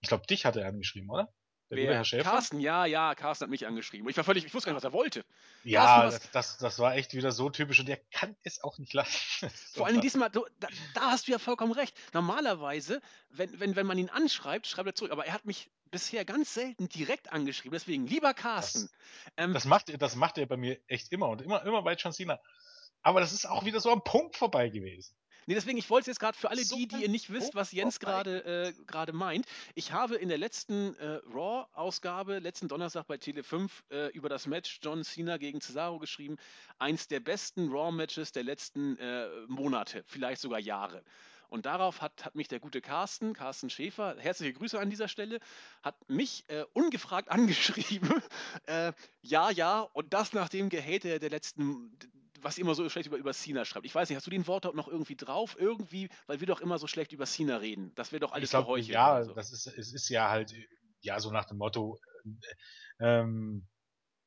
ich glaube, dich hat er angeschrieben, oder? Der Wer? Herr Schäfer? Carsten, ja, ja, Carsten hat mich angeschrieben. Ich war völlig, ich wusste gar nicht, was er wollte. Ja, das, das, das, war echt wieder so typisch und der kann es auch nicht lassen. Vor allem diesmal, da, da, hast du ja vollkommen recht. Normalerweise, wenn, wenn, wenn man ihn anschreibt, schreibt er zurück. Aber er hat mich bisher ganz selten direkt angeschrieben. Deswegen, lieber Carsten. Das, ähm, das, macht, das macht er bei mir echt immer und immer, immer bei John Cena. Aber das ist auch wieder so am Punkt vorbei gewesen. Nee, deswegen, ich wollte es jetzt gerade für alle so die, die ihr nicht wisst, was Jens gerade äh, meint. Ich habe in der letzten äh, Raw-Ausgabe, letzten Donnerstag bei Tele5, äh, über das Match John Cena gegen Cesaro geschrieben. Eins der besten Raw-Matches der letzten äh, Monate, vielleicht sogar Jahre. Und darauf hat, hat mich der gute Carsten, Carsten Schäfer, herzliche Grüße an dieser Stelle, hat mich äh, ungefragt angeschrieben. äh, ja, ja, und das nach dem Gehate der letzten, was immer so schlecht über, über Cena schreibt. Ich weiß nicht, hast du den Wortlaut noch irgendwie drauf? Irgendwie, weil wir doch immer so schlecht über Cena reden. Das wäre doch alles ich glaub, Ja, so. das ist, es ist ja halt, ja, so nach dem Motto, äh, ähm,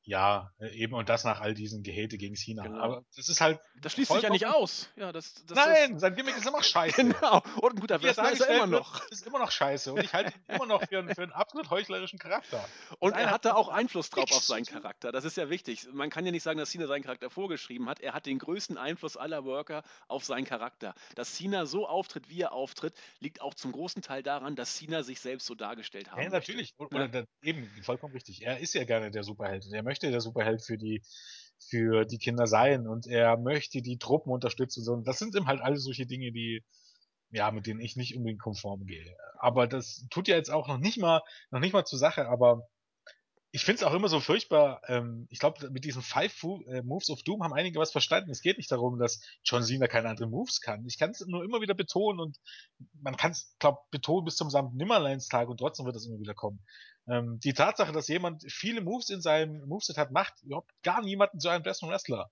ja, äh, eben und das nach all diesen Gehete gegen China. Genau. Aber das ist halt. Das schließt sich ja nicht aus. Ja, das, das Nein, ist... sein Gimmick ist immer scheiße. genau. Und ein guter Wrestler ist er immer noch. Ist immer noch scheiße. Und ich halte ihn immer noch für einen, für einen absolut heuchlerischen Charakter. Und er hatte auch Einfluss drauf auf seinen Charakter. Das ist ja wichtig. Man kann ja nicht sagen, dass Cena seinen Charakter vorgeschrieben hat. Er hat den größten Einfluss aller Worker auf seinen Charakter. Dass Cena so auftritt, wie er auftritt, liegt auch zum großen Teil daran, dass Cena sich selbst so dargestellt hat. Ja, natürlich. Oder, ja. eben, vollkommen richtig. Er ist ja gerne der Superheld. Er möchte der Superheld für die, für die Kinder sein und er möchte die Truppen unterstützen. So. Und das sind eben halt alles solche Dinge, die, ja, mit denen ich nicht unbedingt konform gehe. Aber das tut ja jetzt auch noch nicht mal, noch nicht mal zur Sache, aber ich finde es auch immer so furchtbar. Ähm, ich glaube, mit diesen Five Fu äh, Moves of Doom haben einige was verstanden. Es geht nicht darum, dass John Cena keine anderen Moves kann. Ich kann es nur immer wieder betonen und man kann es, glaube betonen bis zum Samt Nimmerleinstag und trotzdem wird das immer wieder kommen. Ähm, die Tatsache, dass jemand viele Moves in seinem Moveset hat, macht überhaupt gar niemanden zu einem besseren Wrestler.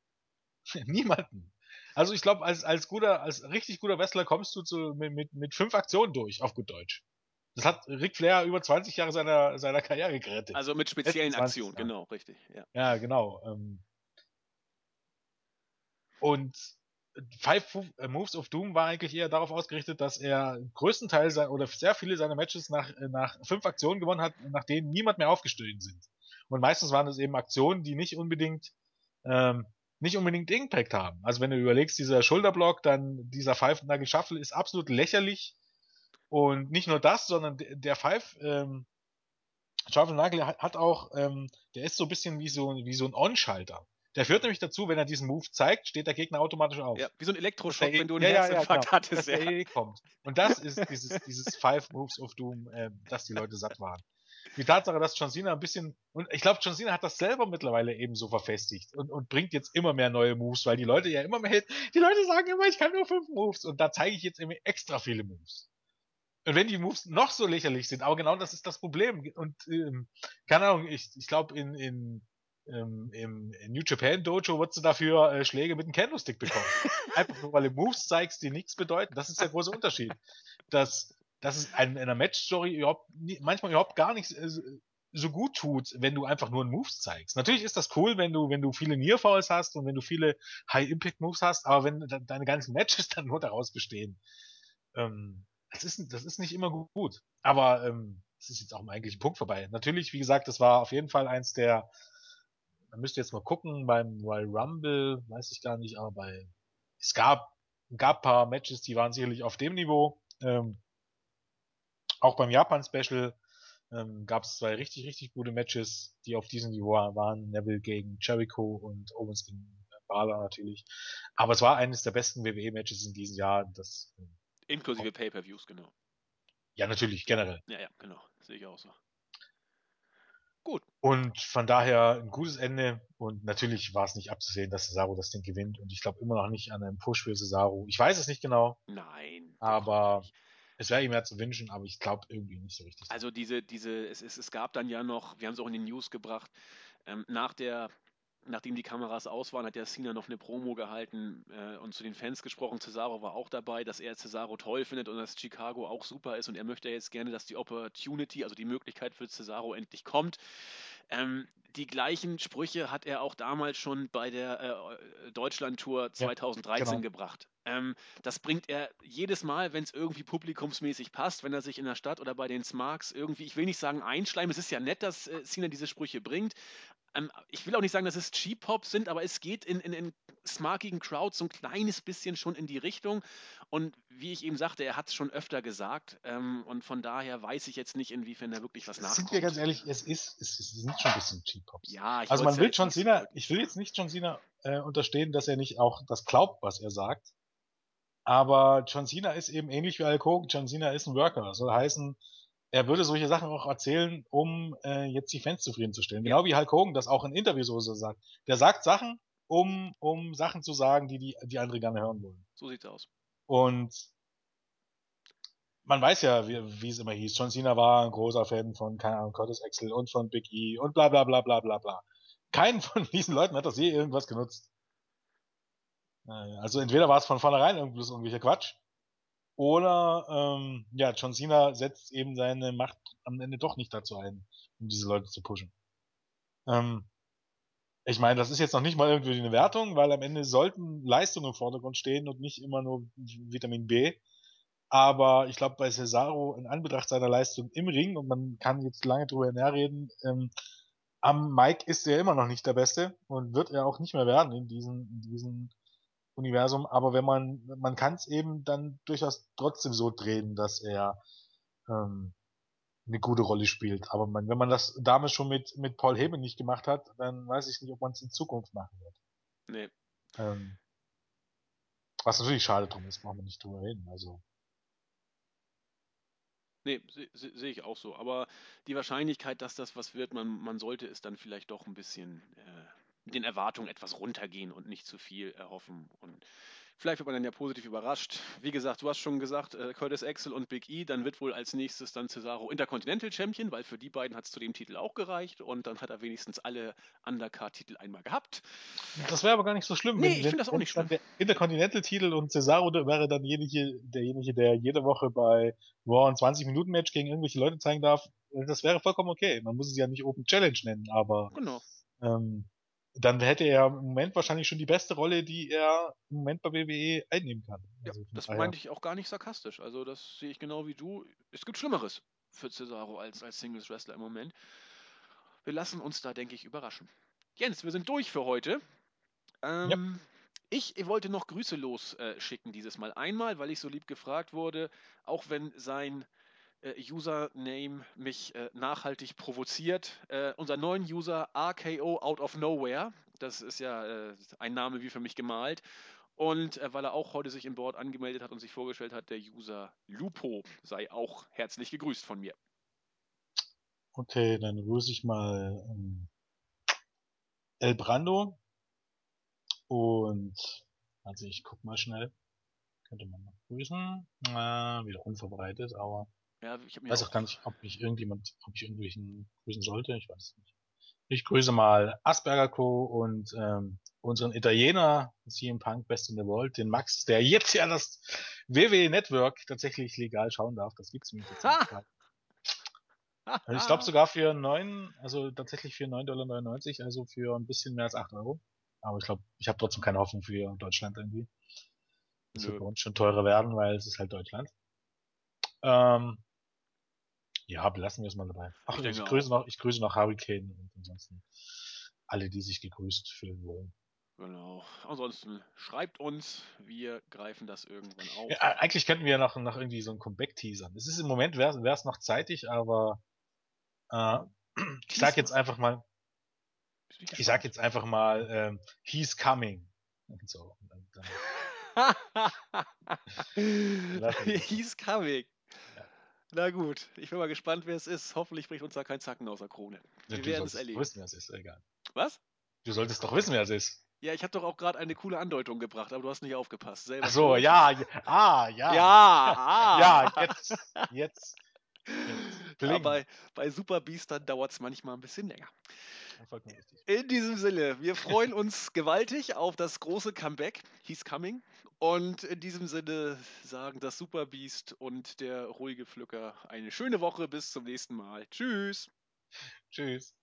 niemanden. Also ich glaube, als, als guter, als richtig guter Wrestler kommst du zu, mit, mit, mit fünf Aktionen durch, auf gut Deutsch. Das hat Ric Flair über 20 Jahre seiner, seiner Karriere gerettet. Also mit speziellen Aktionen, genau, richtig. Ja, ja genau. Ähm. Und Five äh, Moves of Doom war eigentlich eher darauf ausgerichtet, dass er größtenteils oder sehr viele seiner Matches nach, äh, nach fünf Aktionen gewonnen hat, nach denen niemand mehr aufgestiegen sind. Und meistens waren es eben Aktionen, die nicht unbedingt ähm, nicht unbedingt Impact haben. Also wenn du überlegst, dieser Schulterblock, dann dieser Five Nugget Shuffle ist absolut lächerlich und nicht nur das, sondern der Five, ähm, Nagel hat, hat auch, ähm, der ist so ein bisschen wie so, wie so ein On-Schalter. Der führt nämlich dazu, wenn er diesen Move zeigt, steht der Gegner automatisch auf. Ja, wie so ein Elektroschock, wenn du einen ja, Herzinfarkt ja, ja, genau, hattest. Ja. der eh kommt. Und das ist dieses, dieses Five Moves of Doom, äh, dass die Leute satt waren. Die Tatsache, dass John Cena ein bisschen, und ich glaube, John Cena hat das selber mittlerweile eben so verfestigt und, und bringt jetzt immer mehr neue Moves, weil die Leute ja immer mehr, die Leute sagen immer, ich kann nur fünf Moves und da zeige ich jetzt immer extra viele Moves. Und wenn die Moves noch so lächerlich sind, aber genau das ist das Problem. Und ähm, keine Ahnung, ich, ich glaube, in, in, ähm, im New Japan Dojo würdest du dafür äh, Schläge mit einem Candlestick bekommen. Einfach nur, weil du Moves zeigst, die nichts bedeuten. Das ist der große Unterschied. Dass, dass es in einer Match-Story überhaupt, manchmal überhaupt gar nicht äh, so gut tut, wenn du einfach nur einen Moves zeigst. Natürlich ist das cool, wenn du, wenn du viele Near Falls hast und wenn du viele High Impact Moves hast, aber wenn deine ganzen Matches dann nur daraus bestehen, ähm, das ist, das ist nicht immer gut. Aber ähm, das ist jetzt auch im eigentlichen Punkt vorbei. Natürlich, wie gesagt, das war auf jeden Fall eins der, man müsste jetzt mal gucken, beim Royal Rumble, weiß ich gar nicht, aber bei, es gab, gab paar Matches, die waren sicherlich auf dem Niveau. Ähm, auch beim Japan-Special ähm, gab es zwei richtig, richtig gute Matches, die auf diesem Niveau waren. Neville gegen Jericho und Owens gegen Balor natürlich. Aber es war eines der besten WWE-Matches in diesem Jahr. Das ähm, Inklusive Pay-Per-Views, genau. Ja, natürlich, generell. Ja, ja, genau. Sehe ich auch so. Gut. Und von daher ein gutes Ende. Und natürlich war es nicht abzusehen, dass Cesaro das Ding gewinnt. Und ich glaube immer noch nicht an einem Push für Cesaro. Ich weiß es nicht genau. Nein. Aber es wäre ihm ja zu wünschen, aber ich glaube irgendwie nicht so richtig. Also diese, diese, es, es, es gab dann ja noch, wir haben es auch in den News gebracht, ähm, nach der nachdem die Kameras aus waren, hat der Cena noch eine Promo gehalten äh, und zu den Fans gesprochen. Cesaro war auch dabei, dass er Cesaro toll findet und dass Chicago auch super ist und er möchte jetzt gerne, dass die Opportunity, also die Möglichkeit für Cesaro endlich kommt. Ähm, die gleichen Sprüche hat er auch damals schon bei der äh, Deutschland-Tour 2013 ja, genau. gebracht. Ähm, das bringt er jedes Mal, wenn es irgendwie publikumsmäßig passt, wenn er sich in der Stadt oder bei den Smarks irgendwie, ich will nicht sagen einschleimen, es ist ja nett, dass äh, Cena diese Sprüche bringt, ähm, ich will auch nicht sagen, dass es Cheap-Pop sind, aber es geht in, in, in smarkigen Crowds so ein kleines bisschen schon in die Richtung. Und wie ich eben sagte, er hat es schon öfter gesagt. Ähm, und von daher weiß ich jetzt nicht, inwiefern da wirklich was nachkommt. Sind wir ganz ehrlich, es ist, es, es sind schon ein bisschen Cheap-Pops. Ja, ich Also man will John Cena, ich will jetzt nicht John Cena äh, unterstehen, dass er nicht auch das glaubt, was er sagt. Aber John Cena ist eben ähnlich wie Al Hogan. John Cena ist ein Worker. Soll heißen, er würde solche Sachen auch erzählen, um äh, jetzt die Fans zufriedenzustellen. Genau wie Hulk Hogan das auch in Interviews so sagt. Der sagt Sachen, um, um Sachen zu sagen, die, die die andere gerne hören wollen. So sieht's aus. Und man weiß ja, wie, wie es immer hieß. John Cena war ein großer Fan von, keine Ahnung, Curtis Axel und von Big E und bla bla bla bla bla bla. Keinen von diesen Leuten hat das je irgendwas genutzt. Also entweder war es von vornherein irgendwelcher Quatsch, oder ähm, ja, John Cena setzt eben seine Macht am Ende doch nicht dazu ein, um diese Leute zu pushen. Ähm, ich meine, das ist jetzt noch nicht mal irgendwie eine Wertung, weil am Ende sollten Leistungen im Vordergrund stehen und nicht immer nur Vitamin B. Aber ich glaube, bei Cesaro, in Anbetracht seiner Leistung im Ring, und man kann jetzt lange drüber reden, ähm, am Mike ist er immer noch nicht der Beste und wird er auch nicht mehr werden in diesen, in diesen Universum, aber wenn man, man kann es eben dann durchaus trotzdem so drehen, dass er ähm, eine gute Rolle spielt. Aber man, wenn man das damals schon mit, mit Paul Heyman nicht gemacht hat, dann weiß ich nicht, ob man es in Zukunft machen wird. Nee. Ähm, was natürlich schade drum ist, brauchen wir nicht drüber reden. Also. Nee, sehe seh, ich auch so. Aber die Wahrscheinlichkeit, dass das was wird, man, man sollte es dann vielleicht doch ein bisschen äh, den Erwartungen etwas runtergehen und nicht zu viel erhoffen. Und vielleicht wird man dann ja positiv überrascht. Wie gesagt, du hast schon gesagt, äh, Curtis Axel und Big E, dann wird wohl als nächstes dann Cesaro Intercontinental Champion, weil für die beiden hat es zu dem Titel auch gereicht und dann hat er wenigstens alle Undercard-Titel einmal gehabt. Das wäre aber gar nicht so schlimm. Nee, wenn, ich finde das auch nicht schlimm. Der Intercontinental-Titel und Cesaro wäre dann derjenige, derjenige, der jede Woche bei Raw ein 20-Minuten-Match gegen irgendwelche Leute zeigen darf. Das wäre vollkommen okay. Man muss es ja nicht Open Challenge nennen, aber genau. ähm, dann hätte er im Moment wahrscheinlich schon die beste Rolle, die er im Moment bei WWE einnehmen kann. Ja, also das daher. meinte ich auch gar nicht sarkastisch. Also das sehe ich genau wie du. Es gibt Schlimmeres für Cesaro als, als Singles Wrestler im Moment. Wir lassen uns da, denke ich, überraschen. Jens, wir sind durch für heute. Ähm, ja. Ich wollte noch Grüße losschicken äh, dieses Mal. Einmal, weil ich so lieb gefragt wurde, auch wenn sein Username mich äh, nachhaltig provoziert. Äh, unser neuen User RKO Out of Nowhere, das ist ja äh, ein Name wie für mich gemalt. Und äh, weil er auch heute sich im Board angemeldet hat und sich vorgestellt hat, der User Lupo sei auch herzlich gegrüßt von mir. Okay, dann grüße ich mal ähm, El Brando. Und also ich guck mal schnell. Könnte man noch grüßen. Äh, wieder unvorbereitet, aber ja, ich weiß auch, auch gar nicht, ob mich irgendjemand, ob ich irgendwelchen grüßen sollte. Ich weiß es nicht. Ich grüße mal Asperger Co. und ähm, unseren Italiener, CM Punk, Best in the World, den Max, der jetzt ja das WWE Network tatsächlich legal schauen darf. Das gibt's nämlich jetzt nicht. ich glaube sogar für neun, also tatsächlich für 9,99 Dollar, also für ein bisschen mehr als 8 Euro. Aber ich glaube, ich habe trotzdem keine Hoffnung für Deutschland irgendwie. Das Nö. wird bei uns schon teurer werden, weil es ist halt Deutschland. Ähm, ja, belassen wir es mal dabei. Ach, ich, ich grüße noch, ich grüße noch Hurricane und ansonsten alle, die sich gegrüßt fühlen wollen. Genau. Ansonsten schreibt uns, wir greifen das irgendwann auf. Ja, eigentlich könnten wir noch, noch irgendwie so ein Comeback teasern. Es ist im Moment wäre es noch zeitig, aber äh, ich sag jetzt einfach mal, ich sag jetzt einfach mal, ähm, he's coming. Und so. Und dann, he's coming. Na gut, ich bin mal gespannt, wer es ist. Hoffentlich bricht uns da kein Zacken aus der Krone. Wir ja, werden es erleben. wissen, wer es ist, egal. Was? Du solltest doch wissen, wer es ist. Ja, ich habe doch auch gerade eine coole Andeutung gebracht, aber du hast nicht aufgepasst. Selber Ach so, ja, ja, ah, ja. Ja, ah. ja, jetzt, jetzt. jetzt. Ja, bei, bei Super Beastern dauert es manchmal ein bisschen länger. In diesem Sinne, wir freuen uns gewaltig auf das große Comeback. He's coming. Und in diesem Sinne sagen das Super Beast und der ruhige Pflücker eine schöne Woche. Bis zum nächsten Mal. Tschüss. Tschüss.